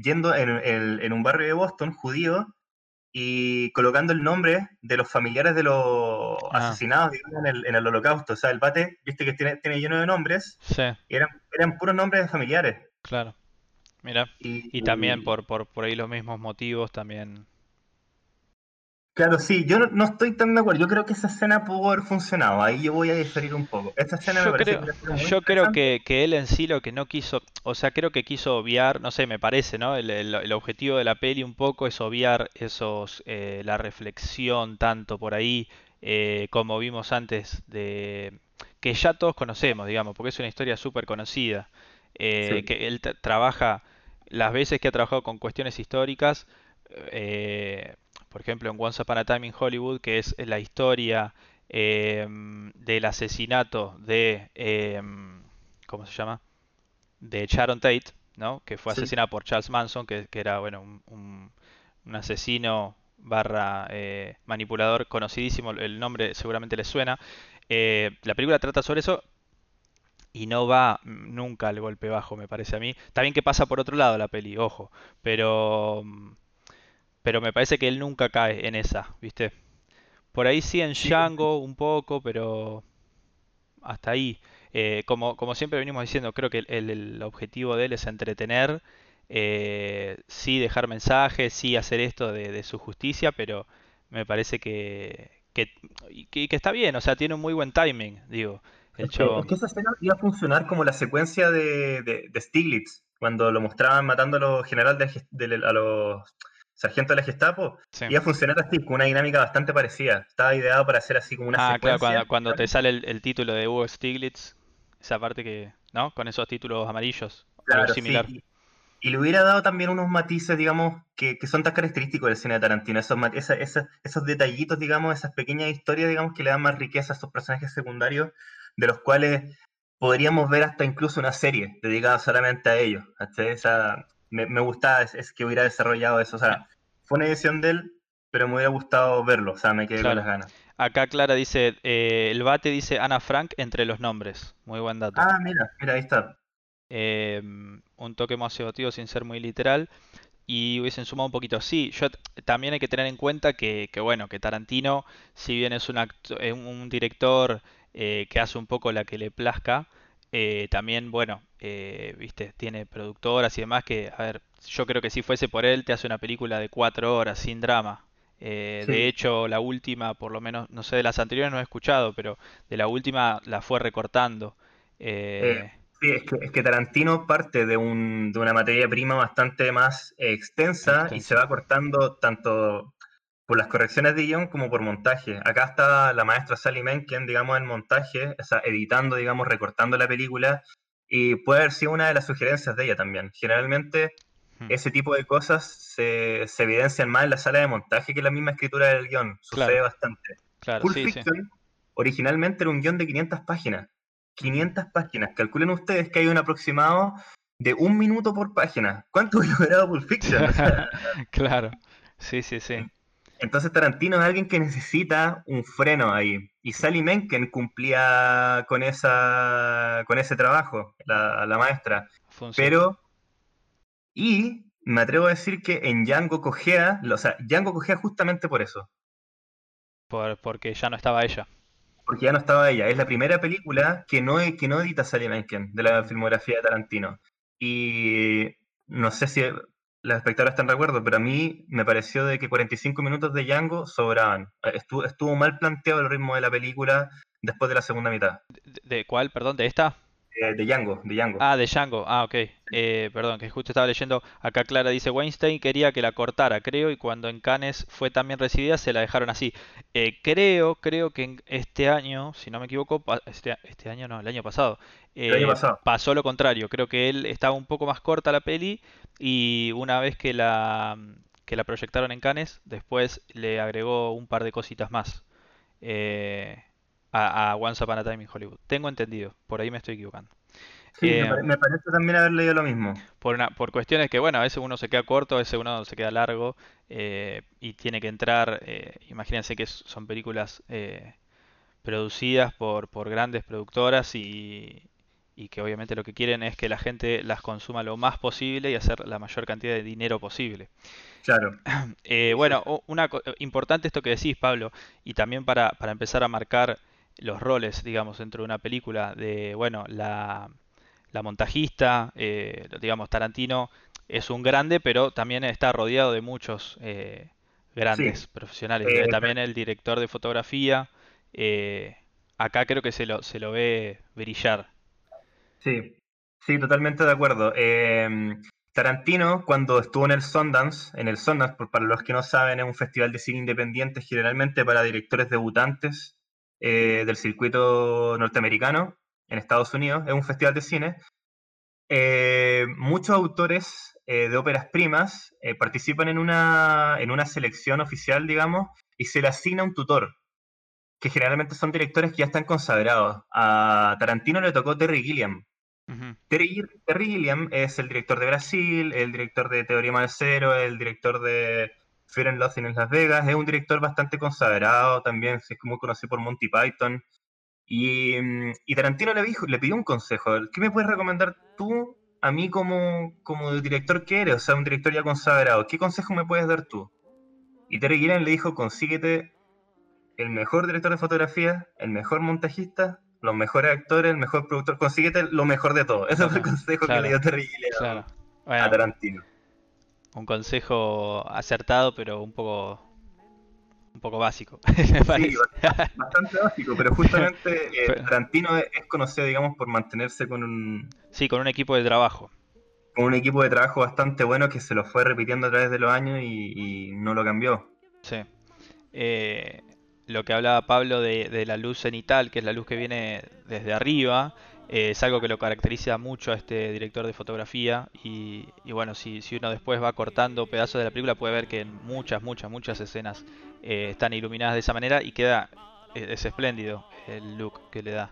yendo en, en, un barrio de Boston judío y colocando el nombre de los familiares de los ah. asesinados en, el, en, el, holocausto. O sea, el bate, viste que tiene, tiene lleno de nombres, sí. y eran, eran puros nombres de familiares. Claro. Mira, y, también por, por, por ahí los mismos motivos también Claro, sí, yo no, estoy tan de acuerdo. Yo creo que esa escena pudo haber funcionado. Ahí yo voy a diferir un poco. Esta escena yo me creo, que Yo creo que, él en sí lo que no quiso, o sea, creo que quiso obviar, no sé, me parece, ¿no? El, objetivo de la peli un poco es obviar esos, eh, la reflexión tanto por ahí eh, como vimos antes de que ya todos conocemos, digamos, porque es una historia súper conocida. Eh, que él trabaja las veces que ha trabajado con cuestiones históricas. Eh, por ejemplo, en Once Upon a Time in Hollywood, que es la historia em, del asesinato de, em, ¿cómo se llama? De Sharon Tate, ¿no? Que fue asesinada por Charles Manson, que, era, bueno, un, asesino barra eh, manipulador conocidísimo, el nombre seguramente le suena. Eh, la película trata sobre eso y no va nunca al golpe bajo, me parece a mí. También que pasa por otro lado la peli, ojo, pero pero me parece que él nunca cae en esa, ¿viste? Por ahí sí en Django un poco, pero hasta ahí. Eh, como, como siempre venimos diciendo, creo que el, el objetivo de él es entretener, eh, sí dejar mensajes, sí hacer esto de, de su justicia, pero me parece que, que, que- que está bien, o sea, tiene un muy buen timing, digo. El Es que, es chabón. que esa escena iba a funcionar como la secuencia de, de, de Stiglitz, cuando lo mostraban matando a los generales de, ges- de a los sargentos de la Gestapo. Sí. Iba a funcionar así, con una dinámica bastante parecida. Estaba ideado para hacer así como una Ah, claro, cuando, te sale el, el título de Hugo Stiglitz, esa parte que, ¿no? Con esos títulos amarillos, algo Claro, sí. similar. Y, y le hubiera dado también unos matices, digamos, que, que son tan característicos del cine de Tarantino. Esos, esa- esa- esos detallitos, digamos, esas pequeñas historias, digamos, que le dan más riqueza a estos personajes secundarios, de los cuales podríamos ver hasta incluso una serie dedicada solamente a ellos. me, me gustaba es, es que hubiera desarrollado eso. O sea, fue una edición de él, pero me hubiera gustado verlo. O sea, me quedé con las ganas. Acá Clara dice, eh, el bate dice Ana Frank entre los nombres. Muy buen dato. Ah, mira, mira, ahí está. Eh, un toque más emotivo sin ser muy literal. Y hubiesen sumado un poquito. Sí, yo también hay que tener en cuenta que, que, bueno, que Tarantino, si bien es un, acto- un un director eh, que hace un poco la que le plazca, eh, también, bueno, eh, viste, tiene productoras y demás que, a ver, yo creo que si fuese por él, te hace una película de cuatro horas sin drama. Eh, de hecho, la última, por lo menos, no sé, de las anteriores no he escuchado, pero de la última la fue recortando. Sí, es que, es que Tarantino parte de, un, de una materia prima bastante más extensa y se va cortando tanto por las correcciones de guion como por montaje. Acá está la maestra Sally Menken, digamos, en montaje, o sea, editando, digamos, recortando la película, y puede haber sido una de las sugerencias de ella también. Generalmente Hmm. ese tipo de cosas se, se evidencian más en la sala de montaje que en la misma escritura del guion. Sucede Claro, bastante. claro, Pulp sí, sí. Fiction originalmente era un guion de 500 páginas. Ujú. 500 páginas. Calculen ustedes que hay un aproximado de un minuto por página. ¿Cuánto hubiera durado Pulp Fiction? Claro, sí, sí, sí. Entonces Tarantino es alguien que necesita un freno ahí. Y Sally Menken cumplía con, esa, con ese trabajo, la, la maestra. Funciona. Pero, y me atrevo a decir que en Django cojea, o sea, Django cojea justamente por eso. Por, porque ya no estaba ella. porque ya no estaba ella. Es la primera película que no, que no edita Sally Menken de la filmografía de Tarantino. Y no sé si los espectadores están de acuerdo, pero a mí me pareció de que 45 minutos de Django sobraban. Eh, Estuvo, mal planteado el ritmo de la película después de la segunda mitad. ¿De, de cuál? Perdón, ¿de esta? Eh, de Django, de Django. Ah, de Django. Ah, ok. Eh, perdón, que justo estaba leyendo. Acá Clara dice, Weinstein quería que la cortara, creo, y cuando en Cannes fue tan bien recibida, se la dejaron así. Eh, creo, creo que en este año, si no me equivoco, este, este año no, el año pasado, El año pasado. pasó lo contrario. Creo que él estaba un poco más corta la peli y una vez que la, que la proyectaron en Cannes, después le agregó un par de cositas más eh, a, a Once Upon a Time in Hollywood. Tengo entendido, por ahí me estoy equivocando. Sí, me, Eh, me parece también haber leído lo mismo. por una, por cuestiones que, bueno, a veces uno se queda corto, a veces uno se queda largo eh, y tiene que entrar. eh, imagínense que son películas eh, producidas por, por grandes productoras y, y que obviamente lo que quieren es que la gente las consuma lo más posible y hacer la mayor cantidad de dinero posible. Claro. Eh, bueno, una importante esto que decís, Pablo, y también para, para empezar a marcar los roles, digamos, dentro de una película, de, bueno, la, la montajista, eh, digamos, Tarantino es un grande, pero también está rodeado de muchos eh, grandes Sí. profesionales. Eh, También el director de fotografía, acá creo que se lo, se lo ve brillar. Sí, sí, totalmente de acuerdo. Eh, Tarantino, cuando estuvo en el Sundance, en el Sundance, por- para los que no saben, es un festival de cine independiente generalmente para directores debutantes eh, del circuito norteamericano en Estados Unidos. Es un festival de cine. Eh, muchos autores eh, de óperas primas eh, participan en una, en una selección oficial, digamos, y se le asigna un tutor, que generalmente son directores que ya están consagrados. A Tarantino le tocó Terry Gilliam. Ujú, Terry, Terry Gilliam es el director de Brasil, el director de Teorema del Cero, el director de Fear and Loathing en Las Vegas. Es un director bastante consagrado también, es muy conocido por Monty Python. Y, mm, y Tarantino le, dijo, le pidió un consejo. ¿Qué me puedes recomendar tú a mí como, como director que eres? O sea, un director ya consagrado. ¿Qué consejo me puedes dar tú? Y Terry Gilliam le dijo, consíguete el mejor director de fotografía, el mejor montajista, los mejores actores, el mejor productor, consíguete lo mejor de todo. Ese fue el consejo que le dio Terry Gilliam a Tarantino. Un consejo acertado, pero un poco un poco básico, me parece. Sí, bastante, básico, pero justamente eh, Tarantino es, conocido, digamos, por mantenerse con un... Sí, con un equipo de trabajo. Con un equipo de trabajo bastante bueno que se lo fue repitiendo a través de los años y, no lo cambió. Sí. Eh, lo que hablaba Pablo de, de, la luz cenital, que es la luz que viene desde arriba, eh, es algo que lo caracteriza mucho a este director de fotografía y, bueno, si, si, uno después va cortando pedazos de la película puede ver que en muchas, muchas, muchas escenas eh, están iluminadas de esa manera y queda, es, espléndido el look que le da.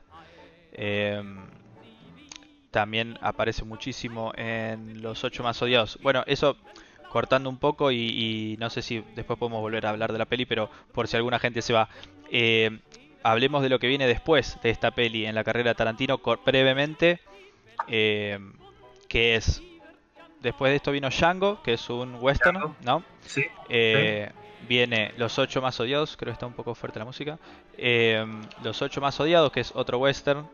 Em, también aparece muchísimo en Los Ocho Más Odiados. Bueno, eso cortando un poco y, no sé si después podemos volver a hablar de la peli, pero por si alguna gente se va. Eh, hablemos de lo que viene después de esta peli en la carrera de Tarantino brevemente, eh, que es después de esto vino Django, que es un western, ¿no? Eh, sí, Viene Los Ocho Más Odiados, creo que está un poco fuerte la música. Eh, Los Ocho Más Odiados, que es otro western.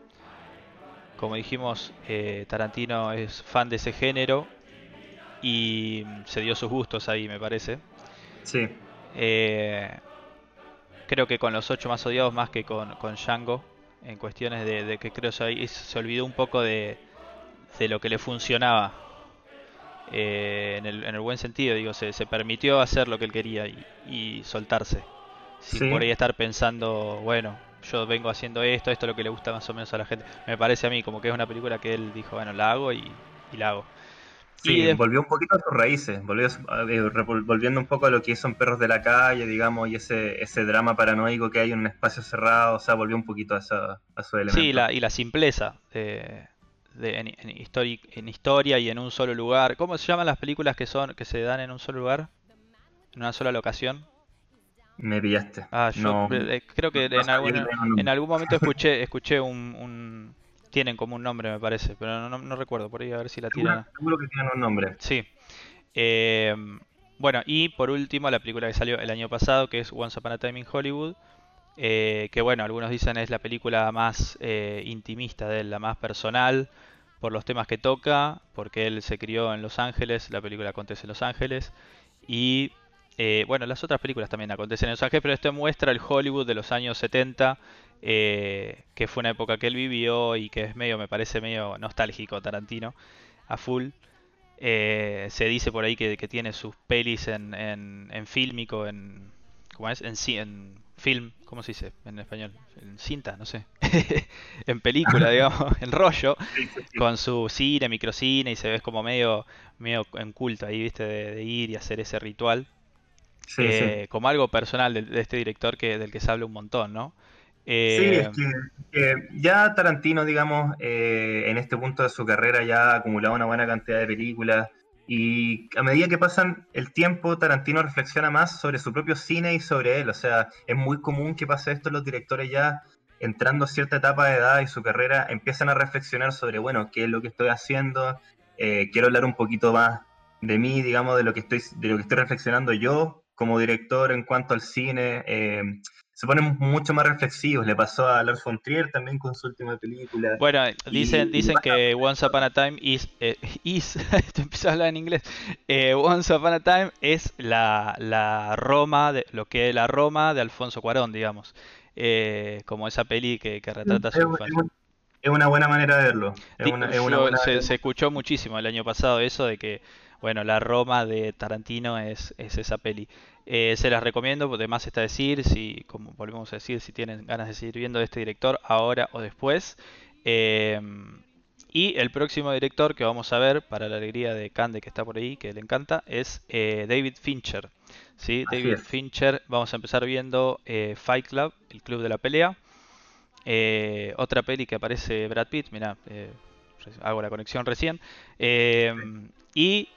Como dijimos, Tarantino es fan de ese género y se dio sus gustos ahí, me parece. Sí creo que con los ocho más odiados más que con, con Django, en cuestiones de, que creo que se olvidó un poco de, de lo que le funcionaba. Eh, en, el, en, el, buen sentido, digo, se, se, permitió hacer lo que él quería y, soltarse. Sin por ahí estar pensando, bueno, yo vengo haciendo esto, esto es lo que le gusta más o menos a la gente. Me parece a mí como que es una película que él dijo, bueno, la hago y, y la hago. Sí, volvió un poquito a sus raíces, volvió, eh, volviendo un poco a lo que son Perros de la Calle, digamos, y ese, ese drama paranoico que hay en un espacio cerrado, o sea, volvió un poquito a, a su elemento. Sí, la, y la simpleza de, en, en, en, historia y en un solo lugar. ¿Cómo se llaman las películas que son que se dan en un solo lugar? ¿En una sola locación? Me pillaste. Ah, yo eh, creo que en, algún, en algún momento escuché, escuché un tienen como un nombre, me parece, pero no, recuerdo, por ahí a ver si la tienen. Seguro que tienen un nombre. Sí. Eh, bueno, y por último, la película que salió el año pasado, que es Once Upon a Time in Hollywood, eh, que bueno, algunos dicen es la película más eh, intimista de él, la más personal, por los temas que toca, porque él se crió en Los Ángeles, la película acontece en Los Ángeles, y bueno, las otras películas también acontecen en Los Ángeles, pero esto muestra el Hollywood de los años 70 eh, que fue una época que él vivió y que es medio, me parece medio nostálgico Tarantino, a full. Eh, se dice por ahí que, tiene sus pelis en, en, fílmico, en, ¿cómo es? En, en film, ¿cómo se dice en español? En cinta, no sé. en película, digamos, en rollo, con su cine, microcine y se ve como medio, medio en culto ahí, viste, de, ir y hacer ese ritual. Eh, como algo personal de, de, este director que, del que se habla un montón, ¿no? Sí, es eh, que ya Tarantino, digamos, eh, en este punto de su carrera ya ha acumulado una buena cantidad de películas y a medida que pasan el tiempo, Tarantino reflexiona más sobre su propio cine y sobre él. O sea, es muy común que pase esto los directores ya entrando a cierta etapa de edad y su carrera empiezan a reflexionar sobre, bueno, qué es lo que estoy haciendo, eh, quiero hablar un poquito más de mí, digamos, de lo que estoy, de lo que estoy reflexionando yo como director en cuanto al cine se ponen mucho más reflexivos. Le pasó a Lars von Trier también con su última película. Bueno, dicen, dicen que Once Upon a Time is, eh, is te a hablar en inglés, eh, Once Upon a Time es la, la Roma, de, lo que es la Roma de Alfonso Cuarón, digamos, eh, como esa peli que, que retrata su infancia. Es una buena manera de verlo. se, se escuchó muchísimo el año pasado eso de que bueno, la Roma de Tarantino es, es esa peli. Eh, se las recomiendo, además está decir, si, como volvemos a decir, si tienen ganas de seguir viendo de este director ahora o después. Eh, y el próximo director que vamos a ver, para la alegría de Cande que está por ahí, que le encanta, es eh, David Fincher. ¿sí? David Fincher, vamos a empezar viendo Fight Club, el club de la pelea. otra peli que aparece Brad Pitt, mira, hago la conexión recién. Y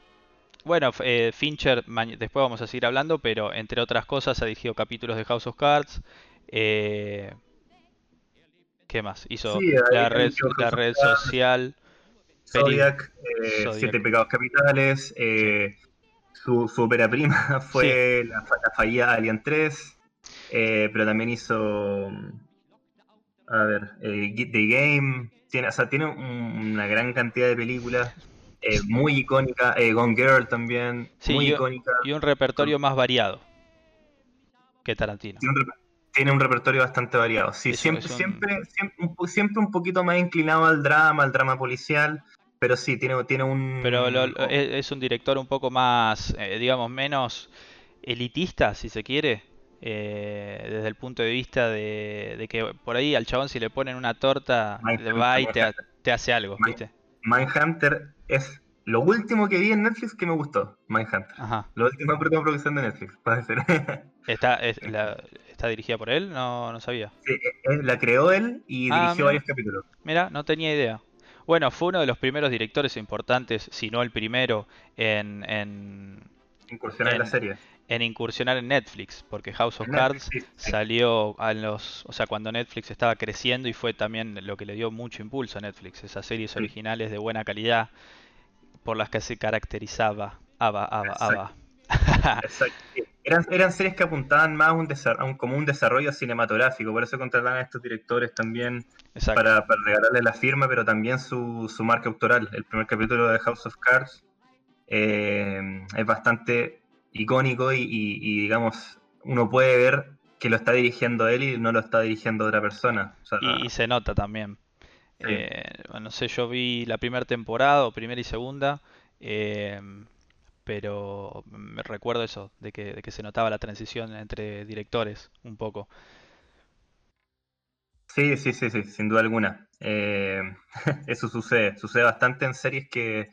bueno, eh, Fincher, después vamos a seguir hablando, pero entre otras cosas ha dirigido capítulos de House of Cards. Eh, ¿Qué más? Hizo Sí, la red, la Cards, social. Zodiac, eh, Zodiac. Siete Pecados Capitales, eh, su, su ópera prima fue la, la fallida Alien 3, eh, pero también hizo, a ver, the Game, tiene, o sea, tiene un- una gran cantidad de películas, eh, muy icónica, eh, Gone Girl también, Sí, muy yo- icónica, Y un repertorio más variado que Tarantino. tiene un, rep- tiene un repertorio bastante variado, sí, Es siempre, es un- siempre, siempre, un po- siempre un poquito más inclinado al drama, al drama policial, pero sí, tiene, tiene un... Pero lo- lo- es, un director un poco más, eh, digamos, menos elitista, si se quiere, desde el punto de vista de, de que por ahí al chabón si le ponen una torta, Mindhunter, va y te, hace algo, Mind- ¿viste? Mindhunter es lo último que vi en Netflix que me gustó. Mindhunter. Ajá. La última produ- producción de Netflix, puede ser. ¿Está, es- la- ¿Está dirigida por él? No, no sabía. Sí, la creó él y Ah, dirigió mira. varios capítulos. Mira, no tenía idea. Bueno, fue uno de los primeros directores importantes, si no el primero, en, en, Incursionar en la serie. En incursionar en Netflix, porque House of Cards salió a los, o sea, cuando Netflix estaba creciendo y fue también lo que le dio mucho impulso a Netflix, esas series originales de buena calidad por las que se caracterizaba. Ava. Exacto. Sí. Eran, eran series que apuntaban más a un, a un- como un desarrollo cinematográfico, por eso contrataban a estos directores también para, para regalarle la firma, pero también su, su marca autoral. El primer capítulo de House of Cards eh, es bastante icónico y, y- y, digamos, uno puede ver que lo está dirigiendo él y no lo está dirigiendo otra persona. O sea, Y, y se nota también. Sí. Eh, no sé, yo vi la primera temporada, o primera y segunda, eh, pero me recuerdo eso, de que, de que se notaba la transición entre directores un poco. Sí, sí, sí, sí, sin duda alguna. Eh, eso sucede, sucede bastante en series que,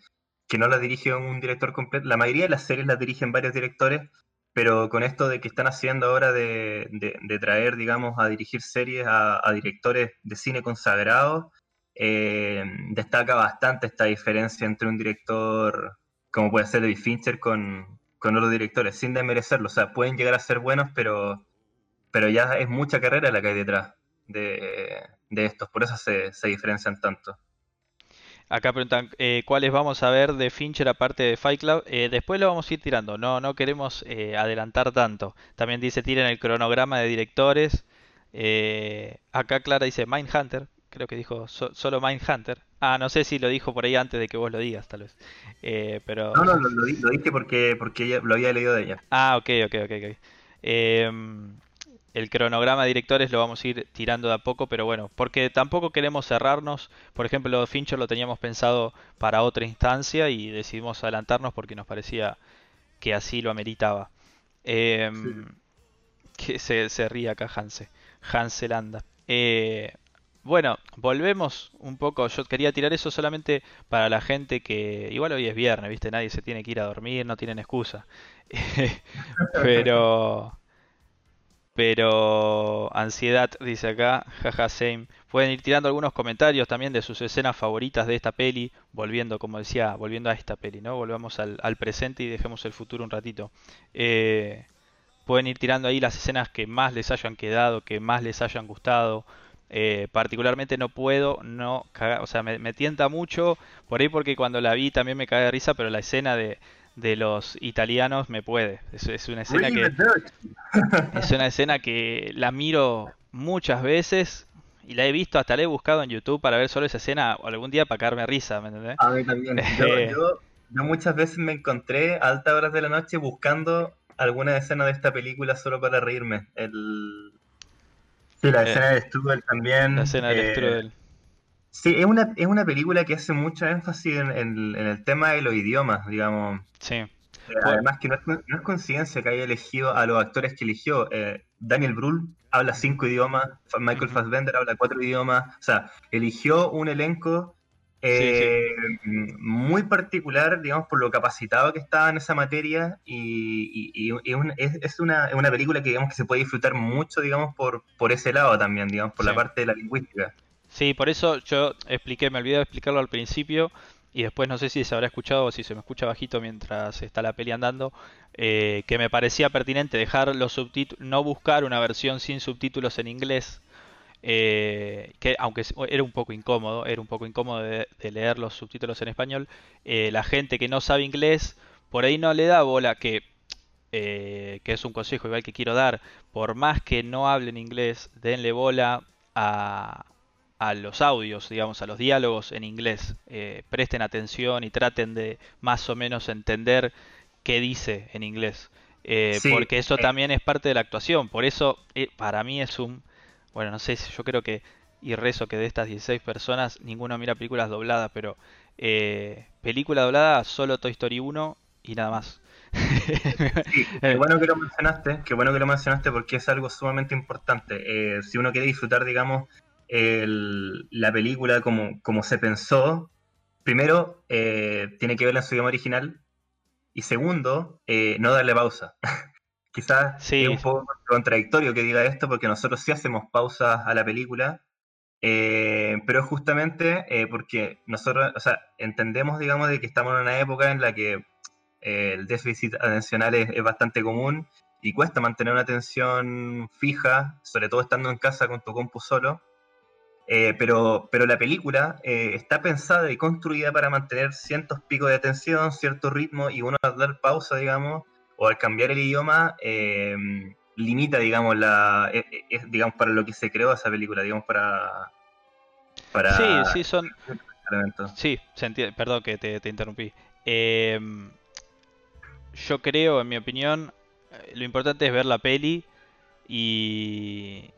que no las dirige un director completo. La mayoría de las series las dirigen varios directores, pero con esto de que están haciendo ahora de, de- traer, digamos, a dirigir series a, a directores de cine consagrados, eh, destaca bastante esta diferencia entre un director como puede ser David Fincher con, con otros directores, sin desmerecerlo. O sea, pueden llegar a ser buenos, pero, pero ya es mucha carrera la que hay detrás de, de estos, por eso se, se diferencian tanto. Acá preguntan eh, cuáles vamos a ver de Fincher aparte de Fight Club. Eh, después lo vamos a ir tirando, no, no queremos eh, adelantar tanto. También dice tiren el cronograma de directores. Eh, acá Clara dice Mindhunter, creo que dijo so- solo Mindhunter. Ah, no sé si lo dijo por ahí antes de que vos lo digas, tal vez. Eh, pero... No, no, lo, lo lo dije porque, porque ella- lo había leído de ella. Ah, ok, ok, ok, ok. El cronograma de directores lo vamos a ir tirando de a poco, pero bueno, porque tampoco queremos cerrarnos. Por ejemplo, Fincher lo teníamos pensado para otra instancia y decidimos adelantarnos porque nos parecía que así lo ameritaba. Em, que se, se ríe acá Hanse. Hanselanda. Eh, bueno, volvemos un poco. Yo quería tirar eso solamente para la gente que. Igual hoy es viernes, ¿viste? Nadie se tiene que ir a dormir, no tienen excusa. Pero. Pero. Ansiedad, dice acá. Jaja, same. Pueden ir tirando algunos comentarios también de sus escenas favoritas de esta peli. Volviendo, como decía, volviendo a esta peli, ¿no? Volvamos al, presente y dejemos el futuro un ratito. Eh, pueden ir tirando ahí las escenas que más les hayan quedado, que más les hayan gustado. Eh, particularmente no puedo no cagar, o sea, me, me tienta mucho por ahí porque cuando la vi también me cae de risa, pero la escena de, de los italianos me puede. Es, es una escena que es una escena que la miro muchas veces y la he visto, hasta la he buscado en YouTube para ver solo esa escena o algún día para caerme de risa, ¿me entendés? A mí también. Yo, yo- yo muchas veces me encontré a altas horas de la noche buscando alguna escena de esta película solo para reírme. El... Sí, la Eh, escena de Strudel también. La escena del eh, strudel. Sí, es una, es una película que hace mucho énfasis en, en- en el tema de los idiomas, digamos. Sí. Eh, Bueno. Además que no es, no es coincidencia que haya elegido a los actores que eligió. Eh, Daniel Brühl habla cinco idiomas, Michael. Fassbender habla cuatro idiomas. O sea, eligió un elenco eh, muy particular, digamos, por lo capacitado que estaba en esa materia y, y- y- un- es, es una, película que, digamos, que se puede disfrutar mucho, digamos, por, por ese lado también, digamos, por la parte de la lingüística. Sí, por eso yo expliqué, me olvidé de explicarlo al principio y después no sé si se habrá escuchado o si se me escucha bajito mientras está la peli andando, eh, que me parecía pertinente dejar los subtítulos, no buscar una versión sin subtítulos en inglés, eh, que aunque era un poco incómodo, era un poco incómodo de, leer los subtítulos en español, eh, la gente que no sabe inglés por ahí no le da bola que que es un consejo igual que quiero dar, por más que no hablen inglés, denle bola a, a los audios, digamos, a los diálogos en inglés. presten atención y traten de más o menos entender qué dice en inglés. porque eso también es parte de la actuación. Por eso, para mí es un bueno, no sé, yo creo que, y rezo que de estas 16 personas, ninguno mira películas dobladas, pero eh, película doblada, solo Toy Story 1 y nada más. Sí, qué bueno que lo mencionaste, qué bueno que lo mencionaste porque es algo sumamente importante. Eh, si uno quiere disfrutar, digamos, la película como, como se pensó, primero eh, tiene que verla en su idioma original y segundo, no darle pausa. Quizás es un poco contradictorio que diga esto porque nosotros sí hacemos pausas a la película, eh, pero justamente eh, porque nosotros, o sea, entendemos, digamos, de que estamos en una época en la que eh, el déficit atencional es, bastante común y cuesta mantener una atención fija, sobre todo estando en casa con tu compu solo. Pero, pero la película está pensada y construida para mantener cientos picos de atención, cierto ritmo y uno al dar pausa, digamos, o al cambiar el idioma, eh, limita, digamos, la, eh, eh, digamos, para lo que se creó esa película, digamos, para... para sí, sí, son... Sí, se entiende, perdón que te, interrumpí. Em, yo creo, en mi opinión, lo importante es ver la peli y,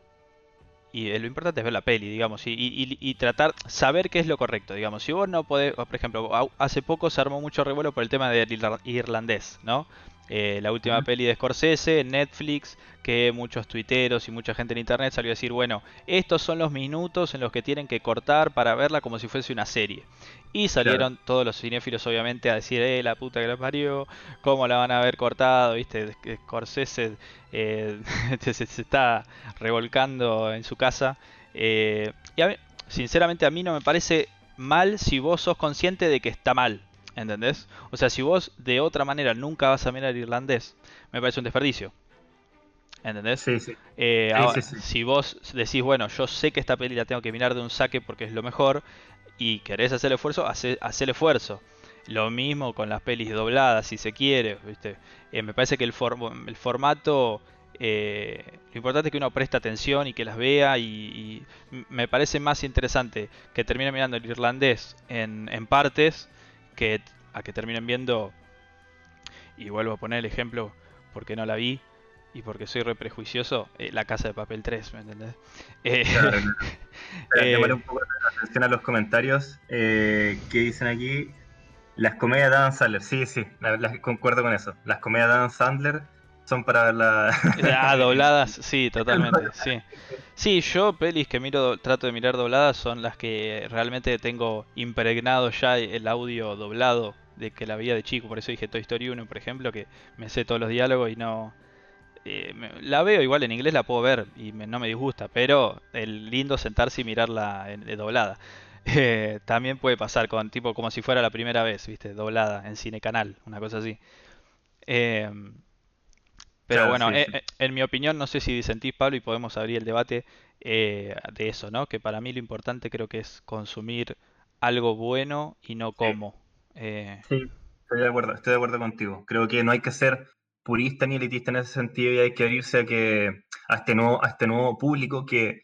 y lo importante es ver la peli, digamos, y, y, y, tratar, saber qué es lo correcto, digamos. Si vos no podés, por ejemplo, hace poco se armó mucho revuelo por el tema del irlandés, ¿no? Eh, la última peli de Scorsese, Netflix, que muchos tuiteros y mucha gente en internet salió a decir, bueno, estos son los minutos en los que tienen que cortar para verla como si fuese una serie. Y salieron todos los cinéfilos obviamente a decir, eh, la puta que la parió, cómo la van a haber cortado, viste, Scorsese eh, se, está revolcando en su casa. Eh, y sinceramente a mí no me parece mal si vos sos consciente de que está mal. ¿Entendés? O sea, si vos de otra manera nunca vas a mirar irlandés, me parece un desperdicio. ¿Entendés? Sí, sí. Eh, si vos decís, bueno, yo sé que esta peli la tengo que mirar de un saque porque es lo mejor y querés hacer el esfuerzo, hace, el esfuerzo. Lo mismo con las pelis dobladas, si se quiere. ¿viste? Eh, me parece que el, el formato, eh, lo importante es que uno preste atención y que las vea y, me parece más interesante que termine mirando el irlandés en, en partes que a que terminen viendo, y vuelvo a poner el ejemplo porque no la vi y porque soy re prejuicioso, eh, La Casa de Papel 3, ¿me entendés? Eh, eh, un poco de atención a los comentarios que dicen aquí. Las comedias de Adam Sandler, sí, sí, concuerdo con eso. Las comedias de Adam Sandler son para la... Ah, dobladas, sí, totalmente, sí. Sí, yo pelis que miro, trato de mirar dobladas son las que realmente tengo impregnado ya el audio doblado de que la veía de chico, por eso dije Toy Story 1, por ejemplo, que me sé todos los diálogos y no... Eh, la veo igual en inglés, la puedo ver y no me disgusta, pero el lindo sentarse y mirarla de doblada. Eh, también puede pasar con tipo como si fuera la primera vez, viste, doblada en cine canal, una cosa así. Eh, pero bueno, eh, eh, en mi opinión, no sé si disentís, Pablo, y podemos abrir el debate eh, de eso, ¿no? Que para mí lo importante creo que es consumir algo bueno y no como. Sí, estoy de acuerdo, estoy de acuerdo contigo. Creo que no hay que ser purista ni elitista en ese sentido y hay que abrirse a, que, a, este, nuevo, a este nuevo público que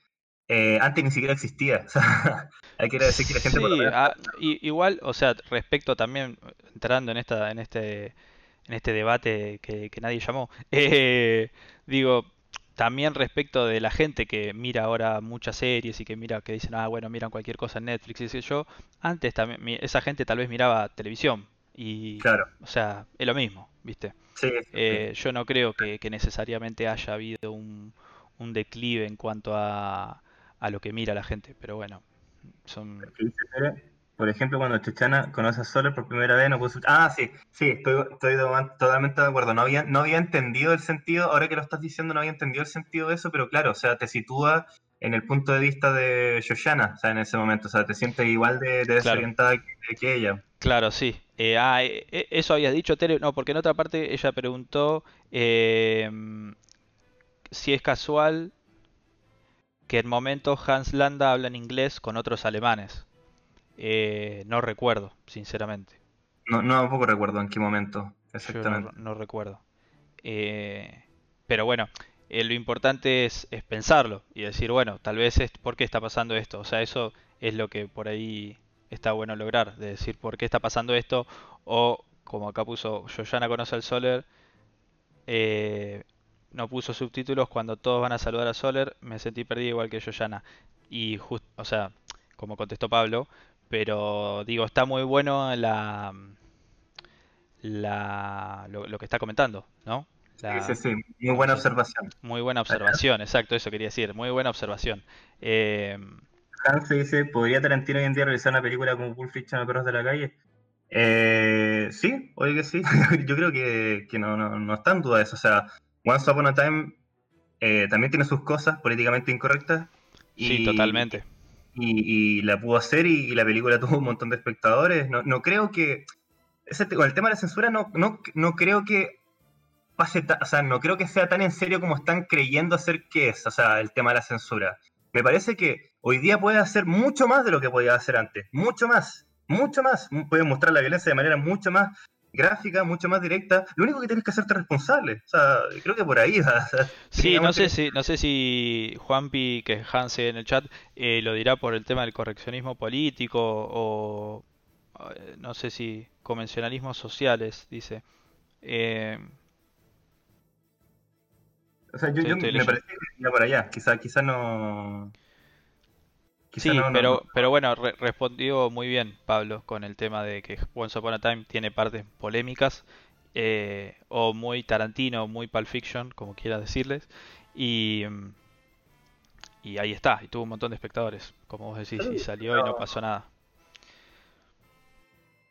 antes ni siquiera existía. hay que decir que la gente... Sí, ah, igual, o sea, respecto también, entrando en, esta, en este en este debate que, nadie llamó. Eh, digo, también respecto de la gente que mira ahora muchas series y que mira, que dicen, ah, bueno, miran cualquier cosa en Netflix, y yo, antes también, esa gente tal vez miraba televisión. Y, claro. o sea, es lo mismo, ¿viste? Sí, eh, Yo no creo que, necesariamente haya habido un, un declive en cuanto a, a lo que mira la gente, pero bueno, son... Por ejemplo, cuando Chuchana conoce a Soler por primera vez, no puso... Ah, sí, sí, estoy, totalmente de acuerdo. No había, no había entendido el sentido, ahora que lo estás diciendo, no había entendido el sentido de eso, pero claro, o sea, te sitúa en el punto de vista de Shoshana, o sea, en ese momento, o sea, te sientes igual de, desorientada que, ella. Claro, sí. Eh, ah, eh, eh, eso había dicho Tere, no, porque en otra parte ella preguntó si es casual que en momentos Hans Landa habla en inglés con otros alemanes. Eh, no recuerdo, sinceramente. No, no tampoco recuerdo en qué momento, Yo exactamente. no, no recuerdo. Eh, pero bueno, eh, lo importante es, es pensarlo y decir, bueno, tal vez es por qué está pasando esto. O sea, eso es lo que por ahí está bueno lograr, de decir por qué está pasando esto. O como acá puso Yoyana conoce al Soler, eh, no puso subtítulos cuando todos van a saludar a Soler, me sentí perdido igual que Yoyana. Y justo, o sea, como contestó Pablo, pero digo, está muy bueno la, la, lo, lo que está comentando, ¿no? Sí, La, sí, sí, muy ¿cómo buena observación. Muy buena observación, exacto, eso quería decir, muy buena observación. Eh, Hans dice, ¿podría Tarantino hoy en día realizar una película como Pulp Fiction o Perros de la Calle? Eh, sí, oye que sí. Yo creo que, que no, no, no está en duda eso. O sea, Once Upon a Time eh, también tiene sus cosas políticamente incorrectas sí, totalmente. Y, la pudo hacer y, la película tuvo un montón de espectadores. No, no creo que... Ese, el tema de la censura no, no, no creo que pase, o sea, no creo que sea tan en serio como están creyendo hacer que es, o sea, el tema de la censura. Me parece que hoy día puede hacer mucho más de lo que podía hacer antes, mucho más, mucho más. Puede mostrar la violencia de manera mucho más gráfica, mucho más directa. Lo único que tienes que hacerte responsable. O sea, creo que por ahí va. o sea, Sí, no sé si, no sé si Juanpi, que es Hanse en el chat, eh, lo dirá por el tema del correccionismo político o eh, no sé si convencionalismos sociales, dice. Eh, O sea, yo, me parece que iba por allá. Quizá, quizá no. Quizá Sí, no, no- pero, no. pero bueno, re- respondió muy bien Pablo con el tema de que Once Upon a Time tiene partes polémicas, eh, o muy Tarantino, muy Pulp Fiction, como quieras decirles, y, y ahí está, y tuvo un montón de espectadores, como vos decís, y salió y no pasó nada.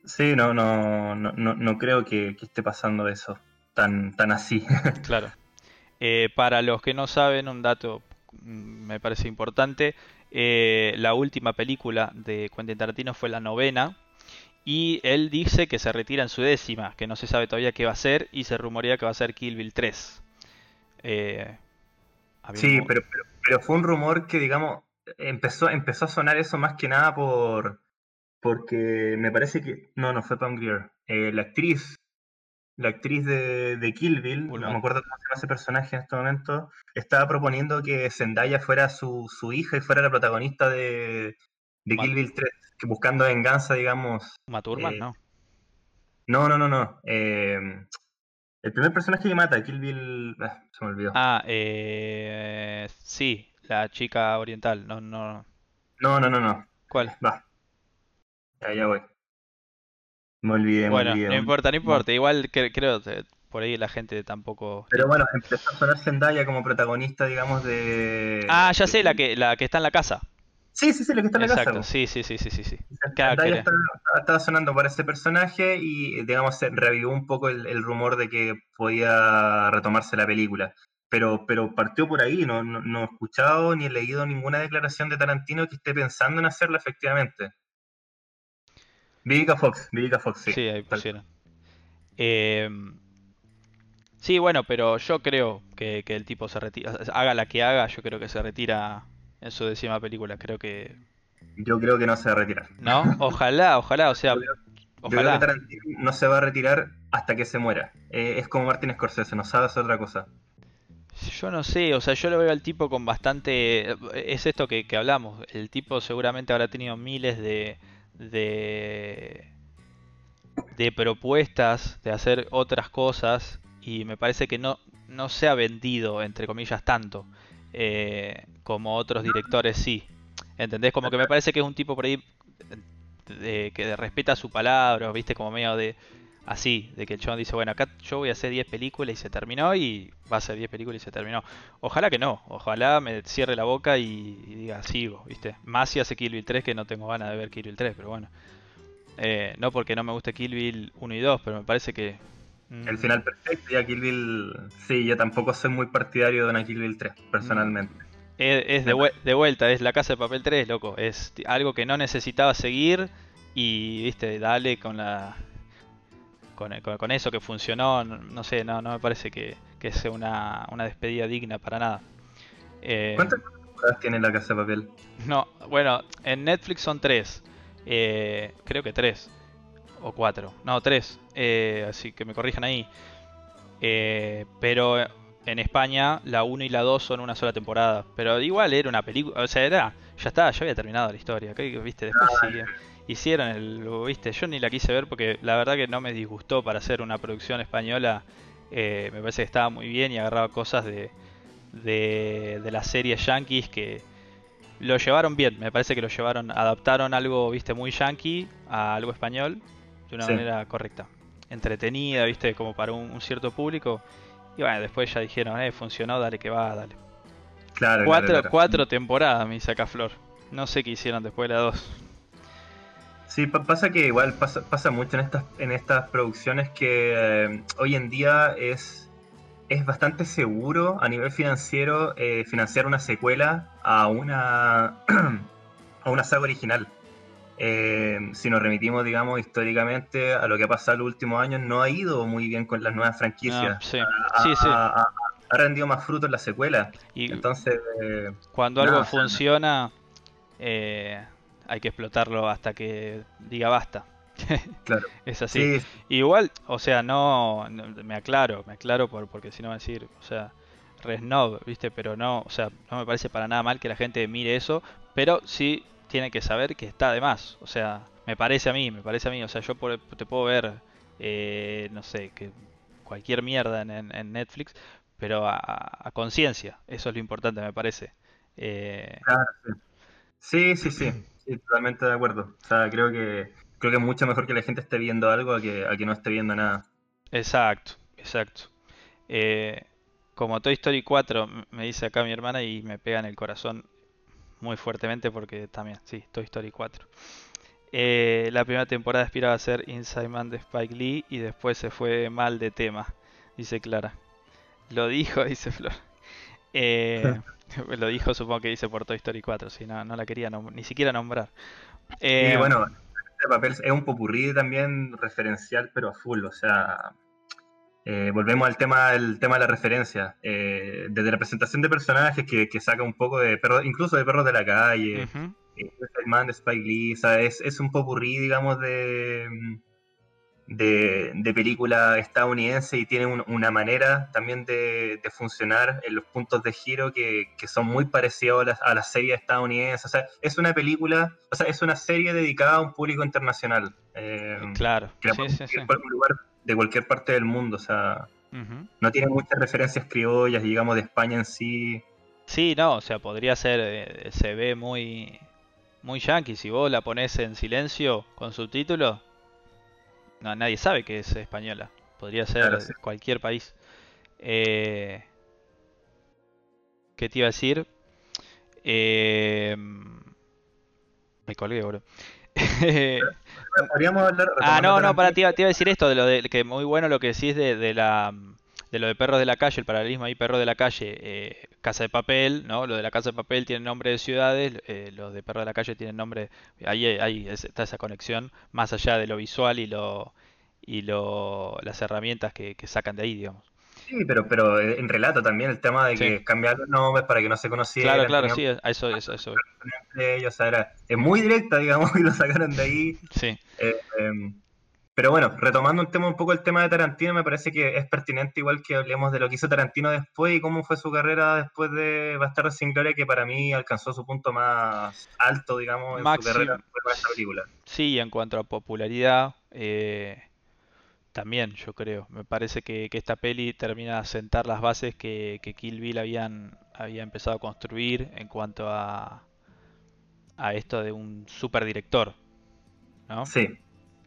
Sí, no, no, no, no, no creo que, que esté pasando eso tan, tan así. Claro. Eh, para los que no saben, un dato mm, me parece importante, eh, la última película de Quentin Tarantino fue la novena. Y él dice que se retira en su décima, que no se sabe todavía qué va a ser, y se rumorea que va a ser Kill Bill 3. Eh, Sí, un- pero, pero, pero fue un rumor que, digamos, empezó, empezó a sonar eso más que nada por porque me parece que. No, no fue Pam Grier. Eh, la actriz, la actriz de, de Kill Bill, no me acuerdo cómo se llama ese personaje en este momento, estaba proponiendo que Zendaya fuera su, su hija y fuera la protagonista de, de Kill Bill 3, que buscando venganza, digamos. Uma Thurman, eh, ¿no? No, no, no, no. eh, el primer personaje que mata, Kill Bill. ah, se me olvidó. Ah, eh, sí, la chica oriental, no, no. No, no, no, no. ¿Cuál? Va. Ya, ya voy. Me olvidé, me Bueno, olvidé. no me importa, no importa. Igual que, creo que por ahí la gente tampoco. Pero bueno, empezó a sonar Zendaya como protagonista, digamos, de... Ah, ya sé, la que, la que está en la casa. Sí, sí, sí, la que está en la casa. Exacto, sí, sí, sí, sí, sí, sí. Claro, Zendaya estaba, estaba sonando para ese personaje y, digamos, se revivó un poco el, el rumor de que podía retomarse la película. Pero, pero partió por ahí, no, no, no he escuchado ni he leído ninguna declaración de Tarantino que esté pensando en hacerla efectivamente. Vivica Fox, Vivica Fox, sí. Sí, ahí pusieron. Eh, sí, bueno, pero yo creo que, que el tipo se retira, haga la que haga, yo creo que se retira en su décima película. Creo que, Yo creo que no se va a retirar. ¿no? Ojalá, ojalá, o sea, Yo creo- Yo creo que ojalá. Tarantino no se va a retirar hasta que se muera. Eh, es como Martin Scorsese, no sabe hacer otra cosa. Yo no sé, o sea, yo lo veo al tipo con bastante... Es esto que, que hablamos, el tipo seguramente habrá tenido miles de, de, de propuestas de hacer otras cosas y me parece que no, no se ha vendido, entre comillas, tanto eh, como otros directores sí. ¿Entendés? Como que me parece que es un tipo por ahí de- que respeta su palabra, ¿viste? Como medio de así, de que el chabón dice, bueno, acá yo voy a hacer 10 películas y se terminó y va a hacer 10 películas y se terminó. Ojalá que no, ojalá me cierre la boca y, y diga, sigo, ¿viste? Más si hace Kill Bill 3 que no tengo ganas de ver Kill Bill 3, pero bueno. Eh, no porque no me guste Kill Bill 1 y 2, pero me parece que... mm, El final perfecto, ya Kill Bill. Sí, yo tampoco soy muy partidario de una Kill Bill 3, personalmente. Es, es de, de vuelta, es la casa de papel 3, loco. Es algo que no necesitaba seguir y, viste, dale con la. Con, con- con eso que funcionó. No, sé, no, no me parece que, que sea una, una despedida digna para nada. Eh, ¿Cuántas temporadas tiene La Casa de Papel? No, bueno, en Netflix son tres. Eh, creo que tres. O cuatro. No, tres. Eh, así que me corrijan ahí. Eh, pero en España la 1 y la 2 son una sola temporada. Pero igual era una película. O sea, era. Ya está, ya había terminado la historia. ¿Qué, ¿Viste? Después sigue- hicieron el. ¿Viste? Yo ni la quise ver porque la verdad que no me disgustó para hacer una producción española. Eh, me parece que estaba muy bien y agarraba cosas de, de, de las series yankees que lo llevaron bien. Me parece que lo llevaron, adaptaron algo, viste, muy yankee a algo español de una Sí. manera correcta. Entretenida, viste, como para un, un cierto público. Y bueno, después ya dijeron, eh, funcionó, dale que va, dale. Claro, Cuatro, claro, claro. cuatro temporadas me saca Flor. No sé qué hicieron después de la dos. Sí, pa- pasa que igual pasa, pasa mucho en estas, en estas producciones que eh, hoy en día es, es bastante seguro a nivel financiero eh, financiar una secuela a una, a una saga original. Eh, si nos remitimos, digamos, históricamente a lo que ha pasado en los últimos años, no ha ido muy bien con las nuevas franquicias. Ah, sí, Ha- sí, sí. Ha, ha- ha rendido más frutos la secuela. Y Entonces, cuando no, algo funciona, eh, hay que explotarlo hasta que diga basta. claro. Es así. Sí, Igual, o sea, no, no- me aclaro, me aclaro por, porque si no va a decir, o sea, re snob, ¿viste? Pero no, o sea, no me parece para nada mal que la gente mire eso, pero sí tiene que saber que está de más, o sea, me parece a mí, me parece a mí, o sea, yo por- te puedo ver, eh, no sé, que cualquier mierda en, en- en Netflix, pero a, a conciencia, eso es lo importante, me parece. Eh, Claro, sí. Sí, sí, sí, sí, totalmente de acuerdo. O sea, creo que creo que es mucho mejor que la gente esté viendo algo a que, a que no esté viendo nada. Exacto, exacto. Eh, como Toy Story 4 m- me dice acá mi hermana y me pega en el corazón muy fuertemente porque también, sí, Toy Story 4. Eh, la primera temporada aspiraba a ser Inside Man de Spike Lee y después se fue mal de tema, dice Clara. Lo dijo, dice Flor. Eh, lo dijo, supongo que dice por Toy Story 4, si no, no la quería ni siquiera nombrar. Eh, Y bueno, este papel es un popurrí también referencial, pero a full. O sea, eh, volvemos al tema, el tema de la referencia. Eh, desde la presentación de personajes que, que saca un poco de perros, incluso de perros de la calle, ujú, eh, el man de Spike Lee, o sea, es, es un popurrí, digamos, de, de, de película estadounidense y tiene un- una manera también de, de funcionar en los puntos de giro que, que son muy parecidos a las, a las series estadounidenses. O sea, es una película, o sea, es una serie dedicada a un público internacional. eh, claro, que sí, lugar de cualquier parte del mundo. O sea, no tiene muchas referencias criollas, digamos, de España en sí. Sí, no, o sea, podría ser, eh, se ve muy, muy yankee. Si vos la pones en silencio con subtítulos, no, nadie sabe que es española. Podría ser Claro, sí. cualquier país. Eh, ¿qué te iba a decir? Eh, me colgué, boludo. Podríamos hablar. Ah, no, no, para ti, iba- te iba a decir esto, de lo de que muy bueno lo que decís de, de la de lo de perros de la calle, el paralelismo ahí, perros de la calle, eh, Casa de Papel, ¿no? Lo de la Casa de Papel tiene nombre de ciudades, eh, los de perros de la calle tienen nombre, ahí, ahí es- está esa conexión, más allá de lo visual y lo y lo las herramientas que, que sacan de ahí, digamos. Sí, pero, pero en relato también el tema de Sí. que cambiar los nombres para que no se conocieran. Claro, claro, sí, a eso, eso, eso. ellos, o sea, era, es muy directa, digamos, y lo sacaron de ahí. Sí, Eh, em, pero bueno, retomando un tema un poco el tema de Tarantino, me parece que es pertinente igual que hablemos de lo que hizo Tarantino después y cómo fue su carrera después de Bastardos sin Gloria, que para mí alcanzó su punto más alto, digamos, en Máximo. su carrera con esta película. Sí, en cuanto a popularidad, eh, también yo creo. Me parece que, que esta peli termina de sentar las bases que, que Kill Bill habían, había empezado a construir en cuanto a, a esto de un super director, ¿no? Sí,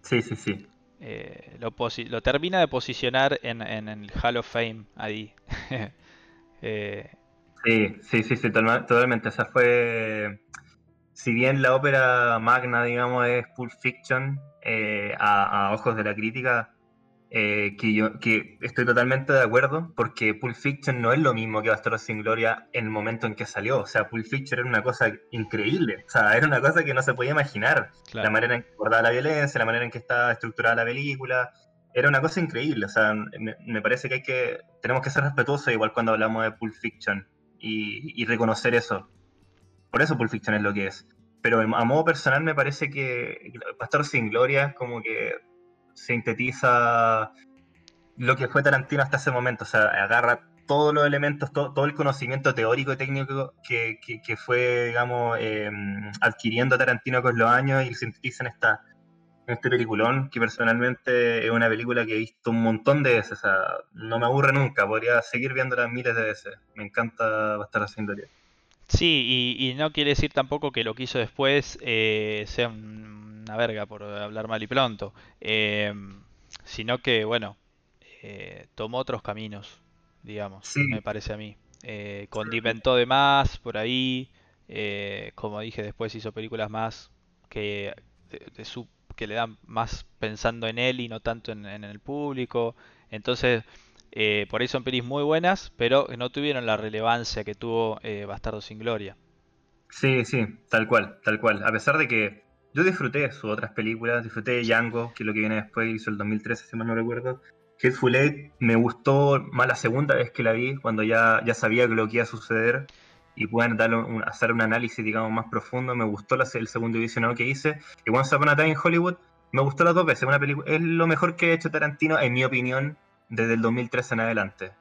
sí, sí, sí. Eh, lo, lo termina de posicionar en, en el Hall of Fame ahí. Eh, Sí, sí, sí, sí, totalmente. Esa fue, si bien la ópera magna, digamos, es Pulp Fiction, eh, a ojos de la crítica, eh, que yo que estoy totalmente de acuerdo, porque Pulp Fiction no es lo mismo que Bastardos sin Gloria en el momento en que salió. O sea, Pulp Fiction era una cosa increíble. O sea, era una cosa que no se podía imaginar. La claro. manera en que abordaba la violencia, la manera en que estaba estructurada la película. Era una cosa increíble. O sea, me, me parece que hay que. Tenemos que ser respetuosos igual cuando hablamos de Pulp Fiction y, y reconocer eso. Por eso Pulp Fiction es lo que es. Pero a modo personal me parece que Pastor sin Gloria como que sintetiza lo que fue Tarantino hasta ese momento. O sea, agarra todos los elementos, todo, el conocimiento teórico y técnico que, fue, digamos, em, adquiriendo Tarantino con los años y sintetiza en, esta, en este peliculón, que personalmente es una película que he visto un montón de veces. O sea, no me aburre nunca, podría seguir viéndola miles de veces. Me encanta sin Gloria. Sí, y, no quiere decir tampoco que lo que hizo después eh, sea una verga, por hablar mal y pronto, eh, sino que, bueno, eh, tomó otros caminos, digamos, me parece a mí. condimentó de más por ahí, como dije, después hizo películas más que, de, su, que le dan más pensando en él y no tanto en, en el público. Entonces, eh, por ahí son pelis muy buenas, pero no tuvieron la relevancia que tuvo eh, Bastardo sin Gloria. Sí, sí, tal cual, tal cual. A pesar de que yo disfruté sus otras películas, disfruté de Django, que es lo que viene después, hizo el 2013, si mal no recuerdo. Hateful Eight me gustó más la segunda vez que la vi, cuando ya, ya sabía lo que iba a suceder y pueden darle hacer un análisis, digamos, más profundo. Me gustó el segundo visionado que hice. Y Once Upon a Time en Hollywood me gustó las dos veces. Una película, es lo mejor que ha hecho Tarantino, en mi opinión, desde el 2013 en adelante.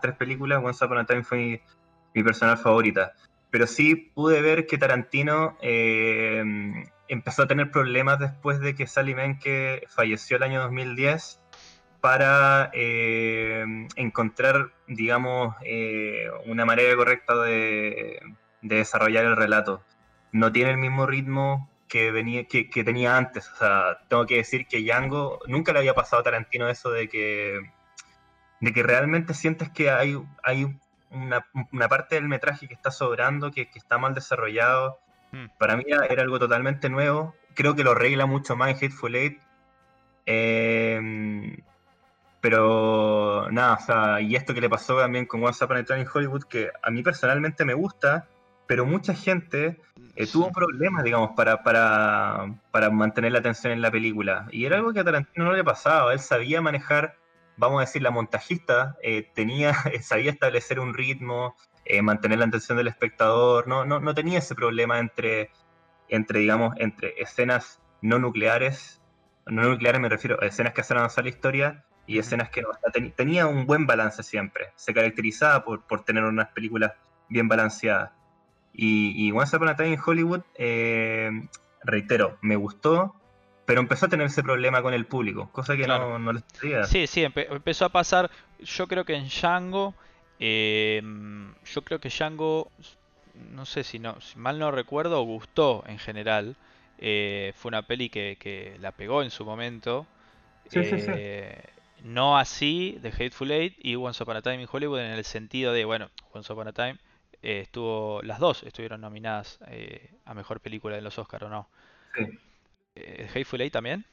tres películas, Once Upon a Time fue mi, personal favorita. Pero sí pude ver que Tarantino eh, empezó a tener problemas después de que Sally Menke falleció el año 2010 para eh, encontrar, digamos, eh, una manera correcta de, de desarrollar el relato. No tiene el mismo ritmo que, venía, que, tenía antes. O sea, tengo que decir que Django nunca le había pasado a Tarantino eso de que, de que realmente sientes que hay, hay una, parte del metraje que está sobrando, que, está mal desarrollado. Hmm. Para mí era, algo totalmente nuevo. Creo que lo arregla mucho más en Hateful Eight. Em, pero nada, o sea, y esto que le pasó también con Once Upon a Time in Hollywood, que a mí personalmente me gusta, pero mucha gente eh, tuvo problemas, digamos, para, para, para, mantener la atención en la película. Y era algo que a Tarantino no le pasaba. Él sabía manejar, vamos a decir, la montajista, eh, tenía, sabía establecer un ritmo, eh, mantener la atención del espectador. No, no, no tenía ese problema entre, entre, digamos, entre escenas no nucleares. No nucleares me refiero a escenas que hacen avanzar la historia y escenas que no. tenía un buen balance siempre. Se caracterizaba por, por tener unas películas bien balanceadas. Y, y Once Upon a Time in Hollywood, eh, reitero, me gustó, pero empezó a tener ese problema con el público, cosa que no, no les decía. Sí, sí, empezó a pasar. Yo creo que en Django, eh, yo creo que Django, no sé si no, si mal no recuerdo, gustó en general. Eh, fue una peli que, que, la pegó en su momento. Sí, sí, sí. No así de Hateful Eight y Once Upon a Time in Hollywood en el sentido de, bueno, Once Upon a Time eh, estuvo las dos estuvieron nominadas eh, a mejor película en los Oscars o no. Sí. Eh, Hateful Eight también.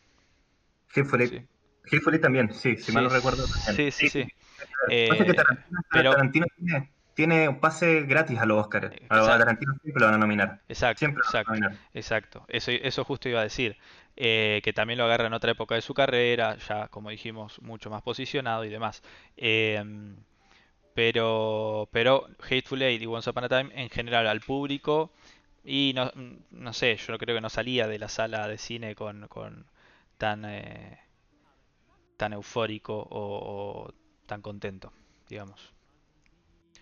Hateful Eight. Sí. Hateful Eight también, sí, si mal no recuerdo. Sí, sí, sí. Eh, que Tarantino, pero... Tarantino tiene, tiene, un pase gratis a los Oscars. A, Tarantino siempre lo van a nominar. Exacto, siempre exacto, exacto. Eso, eso justo iba a decir. Eh, que también lo agarra en otra época de su carrera, ya como dijimos, mucho más posicionado y demás. Eh, pero, pero Hateful Eight y Once Upon a Time en general al público y no, no sé, yo creo que no salía de la sala de cine con, con tan eh, tan eufórico o, tan contento, digamos.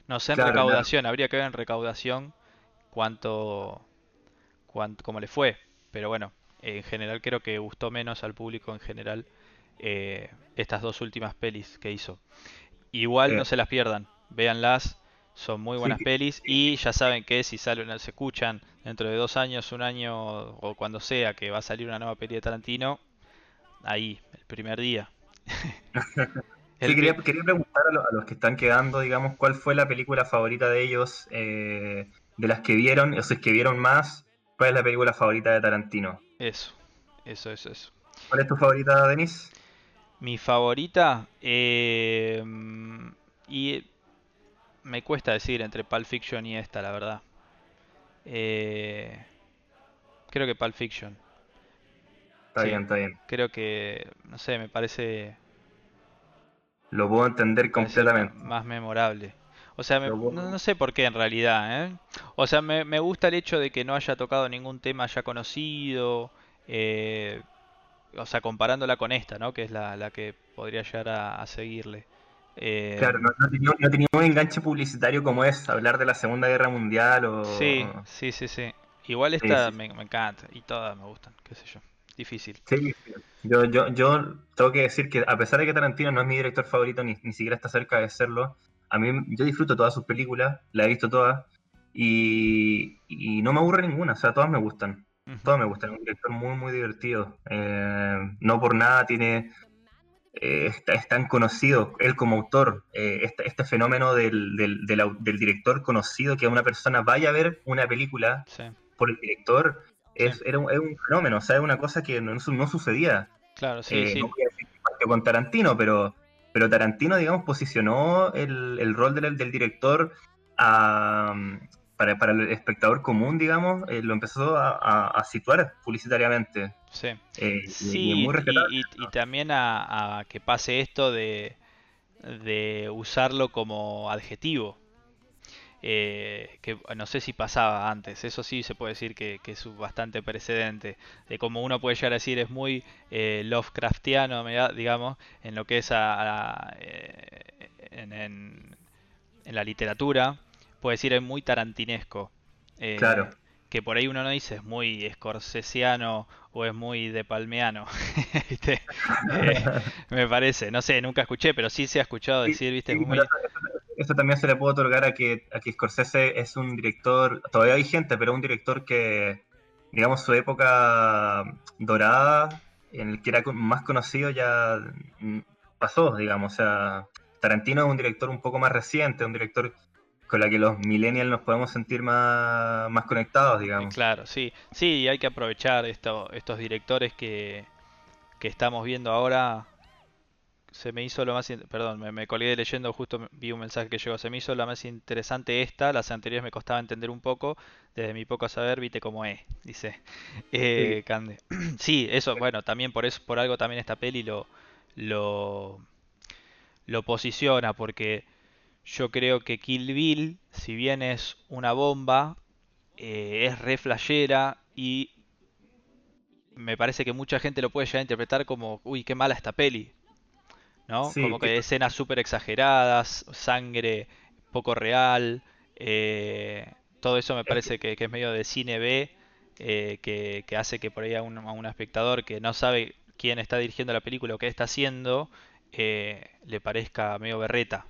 No sé en recaudación, habría que ver en recaudación cuánto, cuánto cómo le fue, pero bueno, en general creo que gustó menos al público en general eh, estas dos últimas pelis que hizo. Igual no se las pierdan, véanlas, son muy buenas pelis y ya saben que si salen, se escuchan dentro de dos años, un año o cuando sea que va a salir una nueva peli de Tarantino, ahí, el primer día. sí, quería, preguntar a, los que están quedando, digamos, cuál fue la película favorita de ellos, eh, de las que vieron, o si es que vieron más, cuál es la película favorita de Tarantino. Eso, eso, eso, eso. ¿Cuál es tu favorita, Denis? Mi favorita, eh, y me cuesta decir entre Pulp Fiction y esta, la verdad. Eh, creo que Pulp Fiction. Está bien, está bien. Creo que, no sé, me parece... Lo puedo entender completamente. Más memorable. O sea, no, sé por qué en realidad, ¿eh? O sea, me, me, gusta el hecho de que no haya tocado ningún tema ya conocido. Eh, o sea, comparándola con esta, ¿no? Que es la, la que podría llegar a, seguirle. Eh, claro, no, no, tenía, un enganche publicitario como es hablar de la Segunda Guerra Mundial o... Sí, sí, sí, sí. Igual esta Me, me, encanta y todas me gustan, qué sé yo. Difícil. Sí, yo, yo, yo tengo que decir que a pesar de que Tarantino no es mi director favorito, ni, ni siquiera está cerca de serlo, a mí yo disfruto todas sus películas, las he visto todas, y, y no me aburre ninguna, o sea, todas me gustan. Todas me gustan, es un director muy, muy divertido. Eh, no por nada tiene eh, es, tan conocido él como autor, eh, este, este, fenómeno del, del, del, director conocido, que una persona vaya a ver una película por el director, es, era un, es un fenómeno, o sea, es una cosa que no, no sucedía. Claro, sí, sí. No voy a decir que con Tarantino, pero, pero Tarantino, digamos, posicionó el, el rol del, del director a, para, el espectador común, digamos, eh, lo empezó a, situar publicitariamente. Sí, eh, sí y, también a, que pase esto de, usarlo como adjetivo. Eh, que no sé si pasaba antes, eso sí se puede decir que, es bastante precedente, de como uno puede llegar a decir es muy Lovecraftiano, digamos, en lo que es en, en, la literatura, puede decir es muy tarantinesco. Eh, claro. Que por ahí uno no dice es muy escorsesiano o es muy de palmeano. Eh, me parece, no sé, nunca escuché, pero sí se ha escuchado decir, ¿viste? Eso también se le puede otorgar a que, a que Scorsese es un director, todavía hay gente, pero un director que, digamos, su época dorada, en el que era más conocido, ya pasó, digamos. O sea, Tarantino es un director un poco más reciente, un director con la que los millennials nos podemos sentir más, más conectados, digamos. Claro, sí. Sí, hay que aprovechar esto, estos directores que, que estamos viendo ahora. Se me hizo lo más... Perdón, me, me, colgué leyendo, justo vi un mensaje que llegó. Se me hizo lo más interesante esta, las anteriores me costaba entender un poco. Desde mi poco saber, viste cómo es, dice eh, sí. Cande. sí, eso, bueno, también por eso, por algo también esta peli lo, lo, lo posiciona, porque yo creo que Kill Bill, si bien es una bomba, eh, es re flashera y me parece que mucha gente lo puede llegar a interpretar como, uy, qué mala esta peli. ¿No? como que escenas súper exageradas, sangre poco real. Eh, todo eso me parece que, es medio de cine B, eh, que, hace que por ahí a un, espectador que no sabe quién está dirigiendo la película o qué está haciendo, le parezca medio berreta.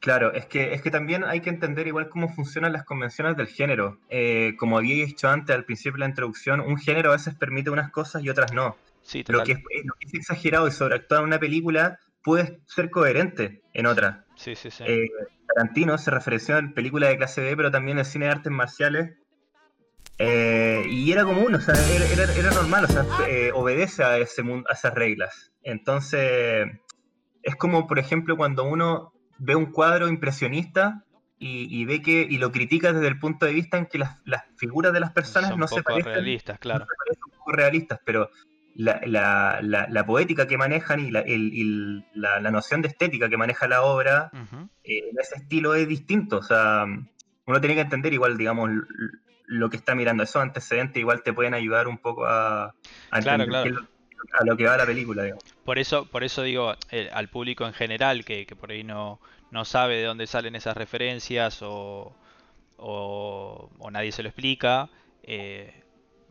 Claro, es que, es que también hay que entender igual cómo funcionan las convenciones del género. Eh, como había dicho antes al principio de la introducción, un género a veces permite unas cosas y otras no. Sí, lo, que es, lo que es exagerado y sobreactuado en una película puede ser coherente en otra. Sí, sí, sí. Eh, Tarantino se referenció en películas de clase B, pero también en cine de artes marciales. Eh, y era común, o sea, era, era, normal, o sea, obedece a, ese, a esas reglas. Entonces, es como, por ejemplo, cuando uno ve un cuadro impresionista y, ve que y lo critica desde el punto de vista en que las, figuras de las personas no se parecen realistas, claro. un poco realistas, pero la, la, poética que manejan y, la, noción de estética que maneja la obra eh, en ese estilo es distinto. O sea, uno tiene que entender igual, digamos, lo que está mirando. Esos antecedentes igual te pueden ayudar un poco a, entender a lo que va la película. Digamos. Por eso, por eso digo eh, al público en general que, por ahí no, no, sabe de dónde salen esas referencias o, o, nadie se lo explica, eh,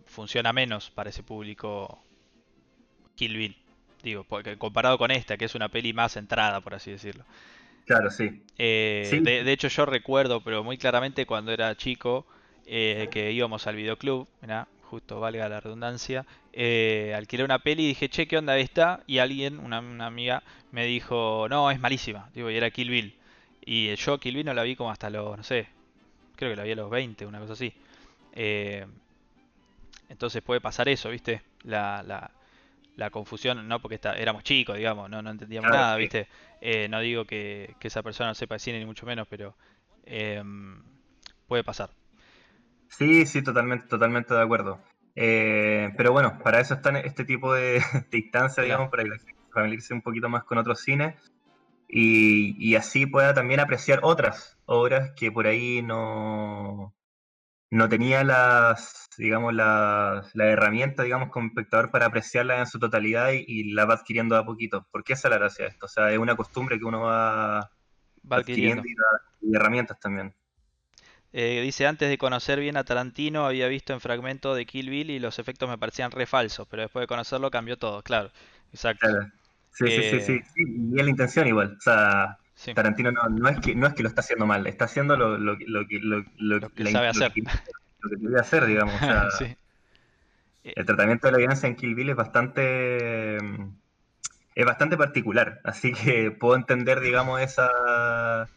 funciona menos para ese público Kill Bill. Digo, porque comparado con esta, que es una peli más centrada, por así decirlo. Claro, sí. Eh, de, hecho, yo recuerdo, pero muy claramente cuando era chico, que íbamos al videoclub, mirá, justo valga la redundancia, eh, alquilé una peli y dije, che, ¿qué onda esta? Y alguien, una, amiga, me dijo, no, es malísima. Digo, y era Kill Bill. Y yo Kill Bill no la vi como hasta los, no sé, creo que la vi a los 20, una cosa así. Eh, entonces puede pasar eso, ¿viste? La, la, la confusión, no porque está, éramos chicos, digamos, no, no entendíamos nada, ¿viste? Eh, no digo que, que, esa persona no sepa de cine ni mucho menos, pero em, puede pasar. Sí, sí, totalmente, totalmente de acuerdo. Eh, pero bueno, para eso están este tipo de, instancias, digamos, para que la gente familiarice un poquito más con otros cines y, así pueda también apreciar otras, obras que por ahí no, no tenía las, digamos, las la herramientas, digamos, como espectador para apreciarla en su totalidad y, la va adquiriendo a poquito. Porque esa es la gracia de esto. O sea, es una costumbre que uno va, adquiriendo, y, herramientas también. Eh, dice, antes de conocer bien a Tarantino había visto en fragmento de Kill Bill y los efectos me parecían re falsos, pero después de conocerlo cambió todo, claro. Exacto. Sí, sí, sí, sí, sí, y es la intención igual. O sea, Tarantino no, no, es que, no es que lo está haciendo mal, está haciendo lo, lo, lo, lo que sabe hacer. Lo que, debe hacer, digamos. O sea, El tratamiento de la violencia en Kill Bill es bastante es bastante particular, así que puedo entender, digamos, esa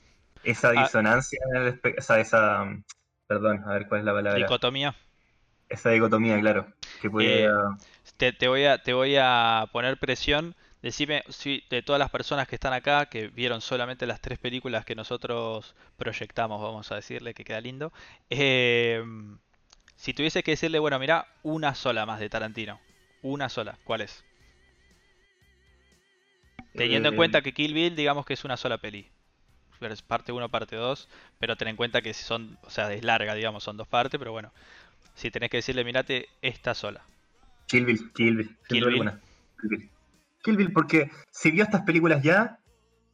esa ah. disonancia, esa, esa, perdón, a ver cuál es la palabra. Dicotomía. Esa dicotomía, claro. Que puede, eh, te, te, voy a, te voy a poner presión Decime si de todas las personas que están acá, que vieron solamente las tres películas que nosotros proyectamos, vamos a decirle que queda lindo, em, si tuviese que decirle, bueno, mira, una sola más de Tarantino, una sola, ¿cuál es? Teniendo en cuenta eh. que Kill Bill, digamos que es una sola peli. Parte 1, parte 2, pero ten en cuenta que son, o sea, es larga, digamos, son dos partes, pero bueno, si tenés que decirle, mirate esta sola. Kill Bill, Kill Bill, Kill Bill. Kill Bill, porque si vio estas películas ya,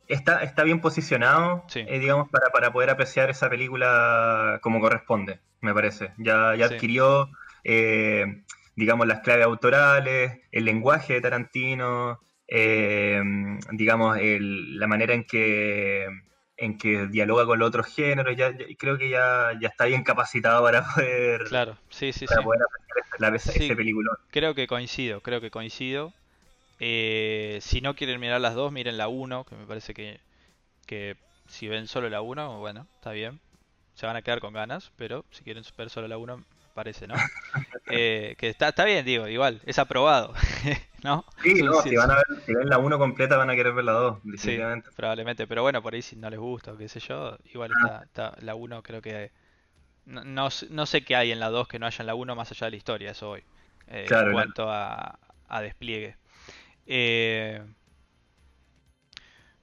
está, está bien posicionado, eh, digamos, para, para, poder apreciar esa película como corresponde, me parece. Ya, ya adquirió, eh, digamos, las claves autorales, el lenguaje de Tarantino, eh, digamos, la manera en que en que dialoga con los otros géneros, ya, creo que ya, ya está bien capacitado para poder, claro, sí, sí, para poder apreciar la, ese película. Creo que coincido, creo que coincido. Eh, si no quieren mirar las dos, miren la 1, que me parece que, que si ven solo la 1, bueno, está bien. Se van a quedar con ganas, pero si quieren ver solo la 1, parece, ¿no? Eh, que está, está bien, digo, igual, es aprobado, ¿no? Sí, no, si, van a ver, si ven la 1 completa van a querer ver la 2, sí, probablemente, pero bueno, por ahí si no les gusta o qué sé yo, igual está, está la 1 creo que... No, no, sé qué hay en la 2 que no haya en la 1 más allá de la historia, eso hoy, eh, en cuanto a, a despliegue. Eh,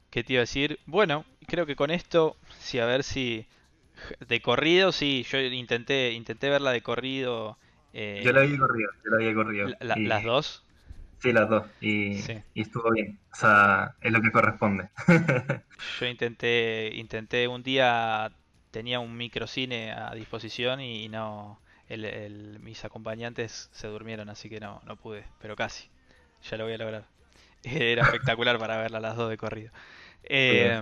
¿Qué te iba a decir? Bueno, creo que con esto, sí, a ver si... De corrido, sí, yo intenté, intenté verla de corrido. Eh, yo la vi corrido, yo la vi corrido. ¿Las dos? Sí, las dos. Y, estuvo bien. O sea, es lo que corresponde. yo intenté, intenté un día, tenía un microcine a disposición y, no, mis acompañantes se durmieron, así que no, no pude, pero casi. Ya lo voy a lograr. Era espectacular para verla las dos de corrido. Eh,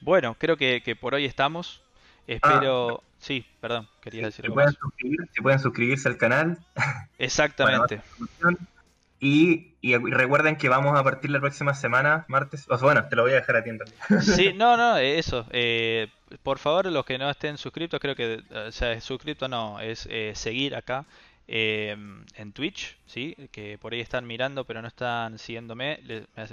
bueno, creo que, por hoy estamos. Espero. Ah, sí, perdón, quería decir. Se pueden, se pueden suscribirse al canal. Exactamente. y, recuerden que vamos a partir la próxima semana, martes. O sea, bueno, te lo voy a dejar a ti. Sí, no, no, eso. Eh, por favor, los que no estén suscritos, creo que. O sea, suscrito no, es eh, seguir acá. Em, en Twitch, ¿sí? que por ahí están mirando pero no están siguiéndome,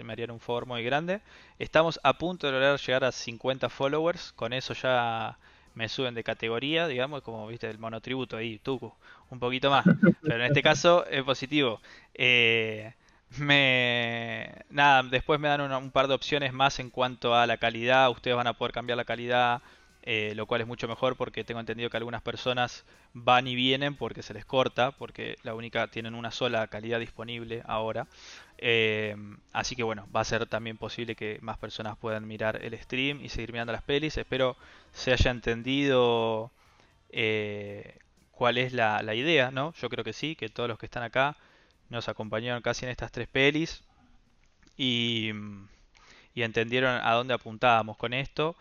me harían un favor muy grande. Estamos a punto de lograr llegar a 50 followers, con eso ya me suben de categoría, digamos, como viste el monotributo ahí, Tucu, un poquito más, pero en este caso es positivo. Eh, me nada, después me dan un par de opciones más en cuanto a la calidad, ustedes van a poder cambiar la calidad eh, lo cual es mucho mejor porque tengo entendido que algunas personas van y vienen porque se les corta, porque la única tienen una sola calidad disponible ahora. Eh, así que bueno, va a ser también posible que más personas puedan mirar el stream y seguir mirando las pelis. Espero se haya entendido eh, cuál es la, la, idea, ¿no? Yo creo que sí, que todos los que están acá nos acompañaron casi en estas tres pelis y, y entendieron a dónde apuntábamos con esto.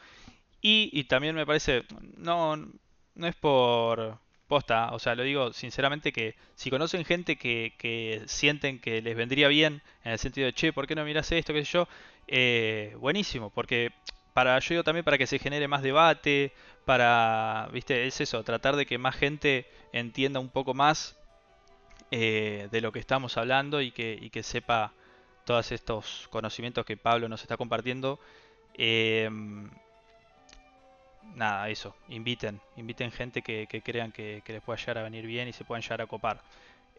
Y, también me parece, no, no es por posta, o sea, lo digo sinceramente que si conocen gente que, que sienten que les vendría bien, en el sentido de, che, ¿por qué no miras esto, qué sé yo? Eh, buenísimo, porque para, yo digo también para que se genere más debate, para, viste, es eso, tratar de que más gente entienda un poco más eh, de lo que estamos hablando y que, y que sepa todos estos conocimientos que Pablo nos está compartiendo. Eh, nada, eso, inviten, inviten gente que, crean que, les pueda llegar a venir bien y se puedan llegar a copar.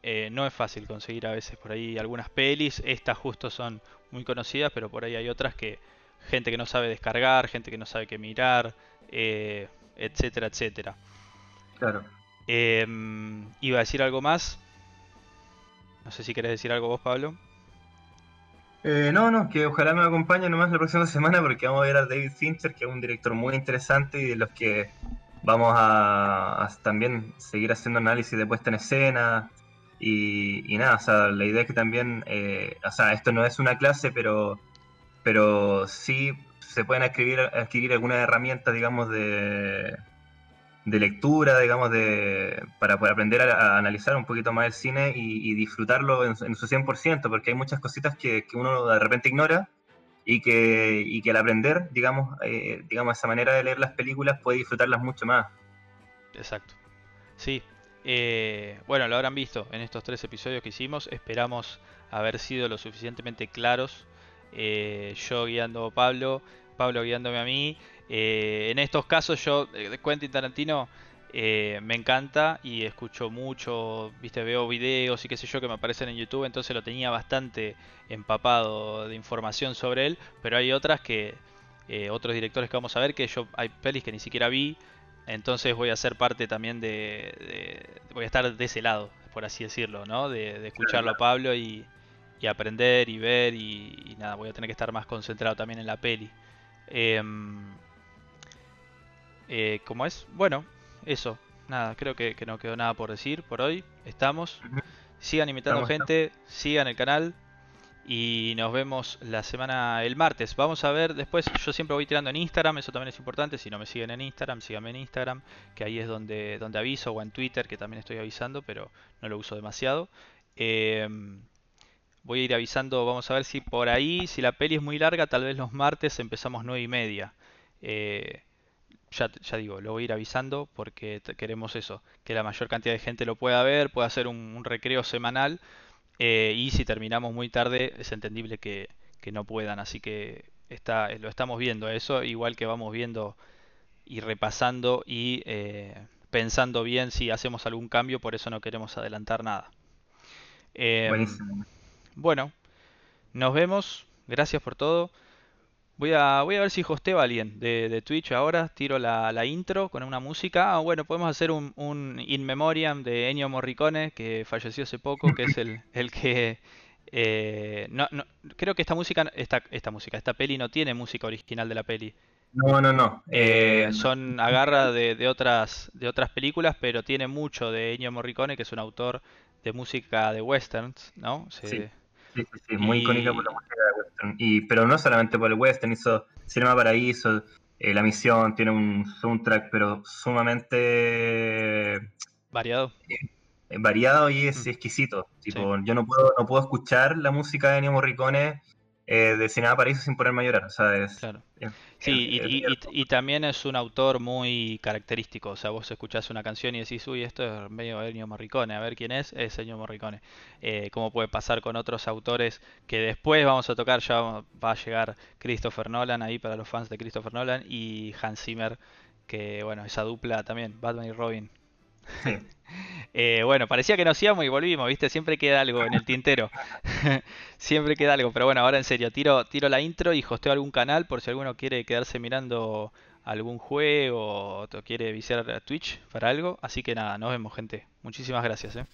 Eh, no es fácil conseguir a veces por ahí algunas pelis, estas justo son muy conocidas, pero por ahí hay otras que gente que no sabe descargar, gente que no sabe qué mirar, eh, etcétera, etcétera. Claro. Em, iba a decir algo más. No sé si querés decir algo vos, Pablo. Eh, no, no, que ojalá nos acompañe nomás la próxima semana porque vamos a ver a David Fincher, que es un director muy interesante y de los que vamos a, también seguir haciendo análisis de puesta en escena. Y, nada, o sea, la idea es que también, eh, o sea, esto no es una clase, pero, pero sí se pueden adquirir, adquirir algunas herramientas, digamos, de, de lectura, digamos, de, para, poder aprender a, analizar un poquito más el cine y, disfrutarlo en, su 100%, porque hay muchas cositas que, uno de repente ignora y que, y que al aprender, digamos, eh, digamos, esa manera de leer las películas puede disfrutarlas mucho más. Exacto. Sí. Eh, bueno, lo habrán visto en estos tres episodios que hicimos. Esperamos haber sido lo suficientemente claros. Eh, yo guiando a Pablo, Pablo guiándome a mí. Eh, en estos casos yo, eh, de Quentin Tarantino, eh, me encanta y escucho mucho, viste, veo videos y qué sé yo que me aparecen en YouTube, entonces lo tenía bastante empapado de información sobre él, pero hay otras que, otros directores que vamos a ver, que yo hay pelis que ni siquiera vi, entonces voy a ser parte también de, voy a estar de ese lado, por así decirlo, ¿no? De, escucharlo a Pablo y, aprender y ver y, nada, voy a tener que estar más concentrado también en la peli. Em, eh, ¿Cómo es? Bueno, eso. Nada, creo que, no quedó nada por decir por hoy. Estamos. Sigan invitando gente, sigan el canal. Y nos vemos la semana, el martes. Vamos a ver después. Yo siempre voy tirando en Instagram, eso también es importante. Si no me siguen en Instagram, síganme en Instagram, que ahí es donde, donde aviso, o en Twitter, que también estoy avisando, pero no lo uso demasiado. Em, voy a ir avisando, vamos a ver si por ahí, si la peli es muy larga, tal vez los martes empezamos 9 y media. Eh, ya, ya digo, lo voy a ir avisando porque queremos eso, que la mayor cantidad de gente lo pueda ver, pueda hacer un, recreo semanal eh, y si terminamos muy tarde es entendible que, no puedan, así que está, lo estamos viendo eso, igual que vamos viendo y repasando y eh, pensando bien si hacemos algún cambio, por eso no queremos adelantar nada. Em, bueno, nos vemos, gracias por todo. Voy a, voy a ver si hosteo a alguien de, Twitch ahora. Tiro la, intro con una música. Ah, bueno, podemos hacer un, un, In Memoriam de Ennio Morricone, que falleció hace poco, que es el, el que... Eh, no, no, creo que esta música, esta, esta música, esta peli no tiene música original de la peli. No, no, no. Eh, son agarra de, de, otras, de otras películas, pero tiene mucho de Ennio Morricone, que es un autor de música de westerns, ¿no? sí. Sí, sí, sí, muy icónica por la música de western. Y, pero no solamente por el western, hizo Cinema Paraíso, eh, La Misión, tiene un soundtrack, pero sumamente... Variado. Eh, variado y es mm. exquisito. Tipo, Yo no puedo, no puedo escuchar la música de Ennio Morricone eh, de Cinema Paraíso sin ponerme a llorar. O sea, es, claro. Sí, y, también es un autor muy característico. O sea, vos escuchás una canción y decís, uy, esto es medio Ennio Morricone. A ver quién es, es Ennio Morricone. Eh, ¿Cómo puede pasar con otros autores que después vamos a tocar? Ya va a llegar Christopher Nolan ahí para los fans de Christopher Nolan y Hans Zimmer, que bueno, esa dupla también, Batman y Robin. Eh, bueno, parecía que nos íbamos y volvimos, ¿viste? Siempre queda algo en el tintero. Siempre queda algo, pero bueno, ahora en serio, tiro, tiro la intro y hosteo algún canal por si alguno quiere quedarse mirando algún juego o quiere visitar Twitch para algo. Así que nada, nos vemos, gente. Muchísimas gracias. ¿eh?